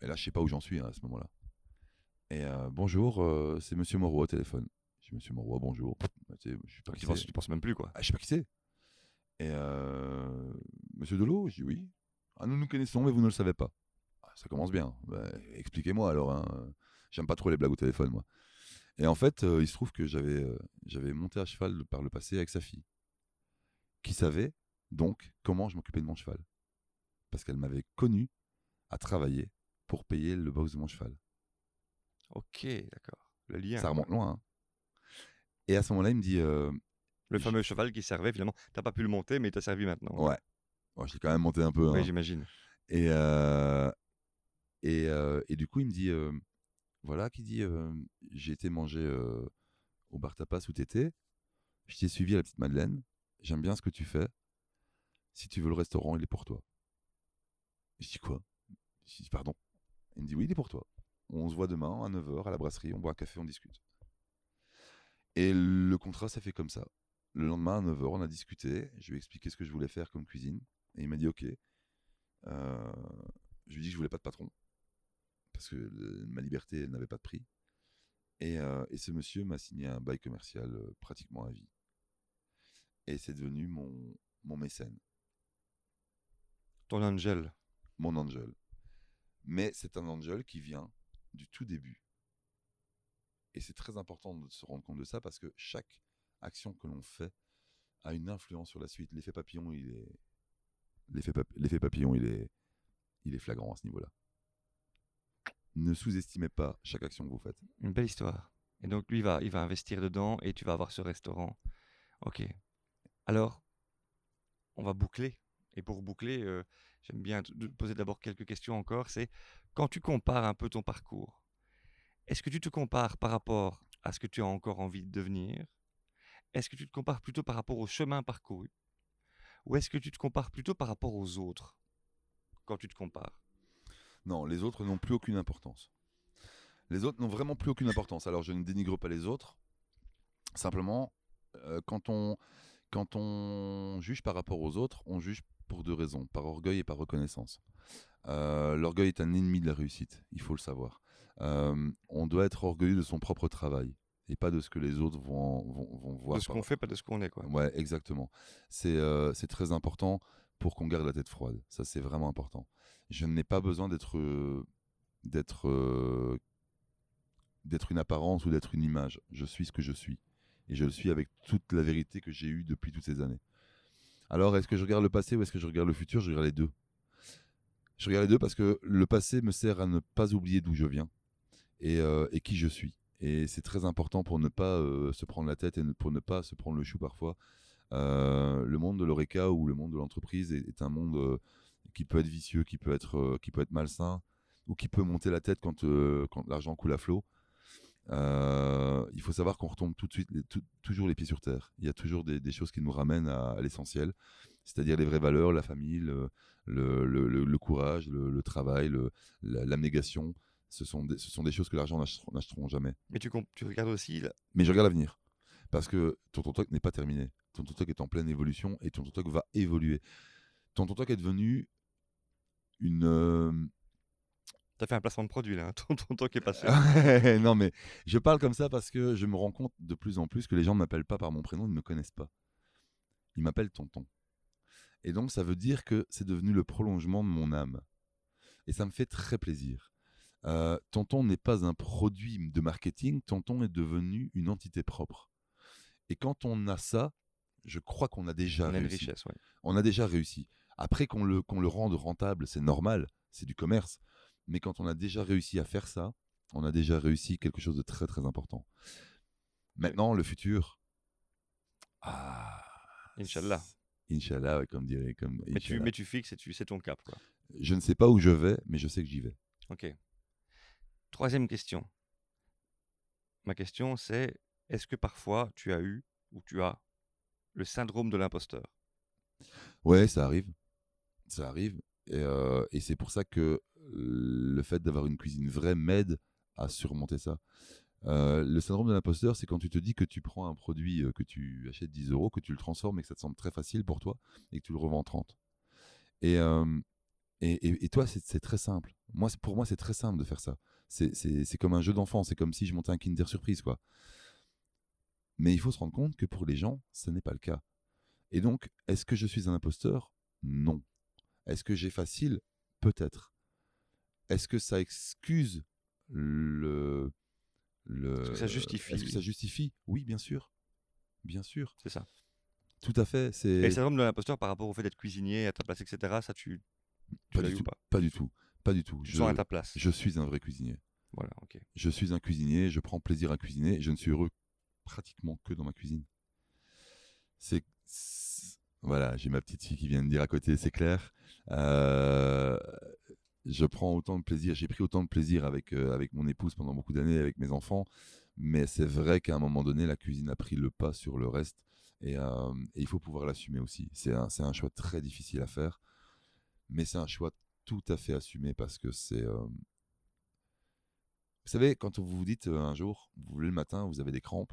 Et là, je sais pas où j'en suis hein, à ce moment-là. Et euh, bonjour, euh, c'est Monsieur Moreau au téléphone. Je dis Monsieur Moreau, bonjour. Bah, tu sais, je sais pas qui Tu penses, c'est. tu penses même plus, quoi. Ah, je sais pas qui c'est. Et euh, Monsieur Delot, je dis oui. Ah, nous nous connaissons, mais vous ne le savez pas. Ah, ça commence bien. Bah, Expliquez-moi alors. hein. J'aime pas trop les blagues au téléphone, moi. Et en fait, euh, il se trouve que j'avais euh, j'avais monté à cheval par le passé avec sa fille, qui savait donc comment je m'occupais de mon cheval, parce qu'elle m'avait connu à travailler pour payer le box de mon cheval. Ok, d'accord. Le lien. Ça remonte loin. hein. Et à ce moment-là, il me dit euh, Le je- fameux cheval qui servait, finalement. T'as pas pu le monter, mais il t'a servi maintenant. ouais. Bon, je l'ai quand même monté un peu. Oui, hein. j'imagine. Et, et, et du coup, il me dit, voilà, qui dit, j'ai été manger au bar tapas où t'étais, je t'ai suivi à la petite Madeleine, j'aime bien ce que tu fais, si tu veux le restaurant, il est pour toi. Je dis quoi? Je dis pardon. Il me dit oui, il est pour toi. On se voit demain à 9h à la brasserie, on boit un café, on discute. Et le contrat s'est fait comme ça. Le lendemain à 9h, on a discuté, je lui ai expliqué ce que je voulais faire comme cuisine, et il m'a dit ok. Euh, je lui ai dit que je voulais pas de patron parce que le- ma liberté elle n'avait pas de prix. Et, euh, et ce monsieur m'a signé un bail commercial euh, pratiquement à vie. Et c'est devenu mon, mon mécène, Ton angel. mon angel. Mais c'est un angel qui vient du tout début. Et c'est très important de se rendre compte de ça parce que chaque action que l'on fait a une influence sur la suite. L'effet papillon, il est l'effet papillon, il est il est flagrant à ce niveau-là. Ne sous-estimez pas chaque action que vous faites. Une belle histoire. Et donc, lui, va, il va investir dedans et tu vas avoir ce restaurant. Ok. Alors, on va boucler. Et pour boucler, euh, j'aime bien te poser d'abord quelques questions encore. C'est quand tu compares un peu ton parcours, est-ce que tu te compares par rapport à ce que tu as encore envie de devenir? Est-ce que tu te compares plutôt par rapport au chemin parcouru? Ou est-ce que tu te compares plutôt par rapport aux autres? Quand tu te compares Non, les autres n'ont plus aucune importance. Les autres n'ont vraiment plus aucune importance. Alors je ne dénigre pas les autres. Simplement, euh, quand, on, quand on juge par rapport aux autres, on juge pour deux raisons, par orgueil et par reconnaissance. Euh, L'orgueil est un ennemi de la réussite, il faut le savoir. Euh, on doit être orgueilleux de son propre travail. et pas de ce que les autres vont, vont, vont voir. De ce qu'on fait, pas de ce qu'on est. Quoi. Ouais, exactement. C'est euh, c'est très important pour qu'on garde la tête froide. Ça, c'est vraiment important. Je n'ai pas besoin d'être euh, d'être euh, d'être une apparence ou d'être une image. Je suis ce que je suis. Et je le suis avec toute la vérité que j'ai eue depuis toutes ces années. Alors, est-ce que je regarde le passé ou est-ce que je regarde le futur? Je regarde les deux. Je regarde les deux parce que le passé me sert à ne pas oublier d'où je viens et, euh, qui je suis. Et c'est très important pour ne pas se prendre la tête et pour ne pas se prendre le chou parfois. Euh, le monde de l'oreca ou le monde de l'entreprise est, est, un monde qui peut être vicieux, qui peut être, qui peut être malsain ou qui peut monter la tête quand, quand l'argent coule à flot. Euh, il faut savoir qu'on retombe tout de suite, les, tout, toujours les pieds sur terre. Il y a toujours des, des choses qui nous ramènent à, à l'essentiel, c'est-à-dire les vraies valeurs, la famille, le, le, le, le courage, le, travail, l'abnégation. Ce, sont des, ce sont des choses que l'argent n'achèteront jamais. Mais tu, tu regardes aussi. Là... Mais je regarde l'avenir. Parce que ton Talk n'est pas terminé. Ton Talk est en pleine évolution et ton Talk va évoluer. Ton Talk est devenu une, euh, T'as fait un placement de produit là, ton, ton temps qui est passé. non mais je parle comme ça parce que je me rends compte de plus en plus que les gens ne m'appellent pas par mon prénom, ils ne me connaissent pas. Ils m'appellent tonton. Et donc ça veut dire que c'est devenu le prolongement de mon âme. Et ça me fait très plaisir. Euh, tonton n'est pas un produit de marketing, tonton est devenu une entité propre. Et quand on a ça, je crois qu'on a déjà on réussi. A une richesse, ouais. On a déjà réussi. Après qu'on le, qu'on le rende rentable, c'est normal, c'est du commerce. Mais quand on a déjà réussi à faire ça, on a déjà réussi quelque chose de très très important. Maintenant, le futur. Ah. Inch'Allah. Inch'Allah, ouais, comme dirait. Comme, mais, tu, mais tu fixes et tu sais ton cap. Quoi. Je ne sais pas où je vais, mais je sais que j'y vais. Ok. Troisième question. Ma question, c'est est-ce que parfois tu as eu ou tu as le syndrome de l'imposteur Ouais, ça arrive. Ça arrive. Et, euh, et c'est pour ça que le fait d'avoir une cuisine vraie m'aide à surmonter ça. Euh, le syndrome de l'imposteur, c'est quand tu te dis que tu prends un produit euh, que tu achètes 10 euros, que tu le transformes et que ça te semble très facile pour toi et que tu le revends 30. Et, euh, et, et, et, toi, c'est très simple. Moi, pour moi, c'est très simple de faire ça. C'est comme un jeu d'enfant. C'est comme si je montais un Kinder Surprise, quoi. Mais il faut se rendre compte que pour les gens, ce n'est pas le cas. Et donc, est-ce que je suis un imposteur? Non. Est-ce que j'ai facile? Peut-être. Est-ce que ça excuse le. le Est-ce que ça justifie Est-ce que ça justifie? Oui, bien sûr. Bien sûr. C'est ça. Tout à fait. C'est... Et le syndrome de l'imposteur par rapport au fait d'être cuisinier, à ta place, etc., ça, tu. tu pas, du tout, pas, pas du tout. Pas du tout. Tu je, sens à ta place. Je suis un vrai cuisinier. Voilà, ok. Je suis un cuisinier, je prends plaisir à cuisiner, je ne suis heureux pratiquement que dans ma cuisine. C'est. Voilà, j'ai ma petite fille qui vient de dire à côté, c'est clair. Euh, je prends autant de plaisir, j'ai pris autant de plaisir avec, euh, avec mon épouse pendant beaucoup d'années, avec mes enfants, mais c'est vrai qu'à un moment donné, la cuisine a pris le pas sur le reste, et, euh, il faut pouvoir l'assumer aussi. C'est un, un, choix très difficile à faire, mais c'est un choix tout à fait assumé parce que c'est... Vous savez, quand vous vous dites un jour, le matin, vous avez des crampes,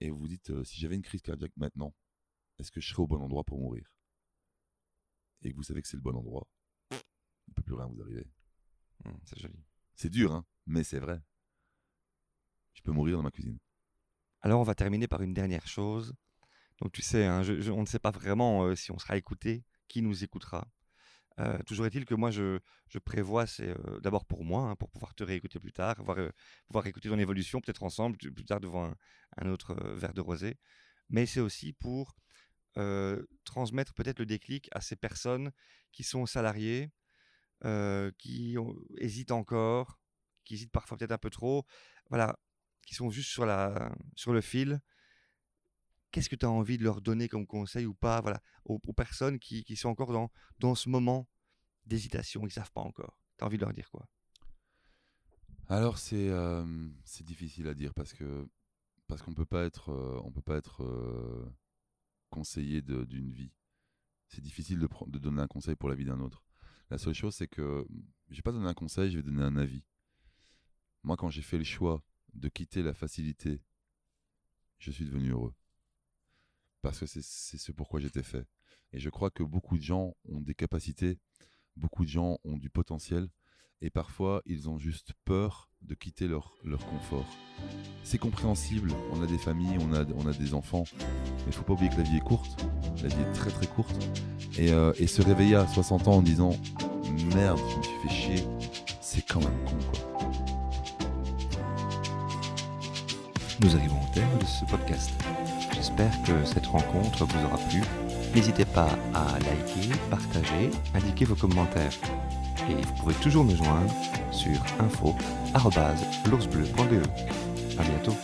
et vous vous dites, si j'avais une crise cardiaque maintenant, est-ce que je serais au bon endroit pour mourir? Et que vous savez que c'est le bon endroit, il ne peut plus rien vous arriver. Mmh, c'est joli. C'est dur, hein, mais c'est vrai. Je peux mourir dans ma cuisine. Alors, on va terminer par une dernière chose. Donc, tu sais, hein, je, je, on ne sait pas vraiment euh, si on sera écouté, qui nous écoutera. Euh, toujours est-il que moi, je, prévois, c'est euh, d'abord pour moi, hein, pour pouvoir te réécouter plus tard, voir, pouvoir écouter ton évolution, peut-être ensemble, plus tard devant un, autre verre de rosé. Mais c'est aussi pour transmettre peut-être le déclic à ces personnes qui sont salariées, euh, qui hésitent encore, qui hésitent parfois peut-être un peu trop, voilà, qui sont juste sur le fil. Qu'est-ce que tu as envie de leur donner comme conseil ou pas voilà, aux, personnes qui, qui, sont encore dans, dans ce moment d'hésitation, ils ne savent pas encore Tu as envie de leur dire quoi? Alors, c'est euh, difficile à dire parce que parce qu'on peut pas être, euh, on peut pas être euh, conseiller d'une vie. C'est difficile de, de donner un conseil pour la vie d'un autre. La seule chose, c'est que je vais pas donner un conseil, je vais donner un avis. Moi, quand j'ai fait le choix de quitter la facilité, je suis devenu heureux. Parce que c'est ce pourquoi j'étais fait. Et je crois que beaucoup de gens ont des capacités, beaucoup de gens ont du potentiel, et parfois ils ont juste peur de quitter leur, leur confort. C'est compréhensible, on a des familles, on a, on a des enfants, mais il faut pas oublier que la vie est courte, la vie est très très courte, et, euh, et se réveiller à 60 ans en disant merde, je me suis fait chier, c'est quand même con quoi. Nous arrivons au terme de ce podcast. J'espère que cette rencontre vous aura plu. N'hésitez pas à liker, partager, indiquer vos commentaires. Et vous pouvez toujours me joindre sur info.l'oursbleu.be. À bientôt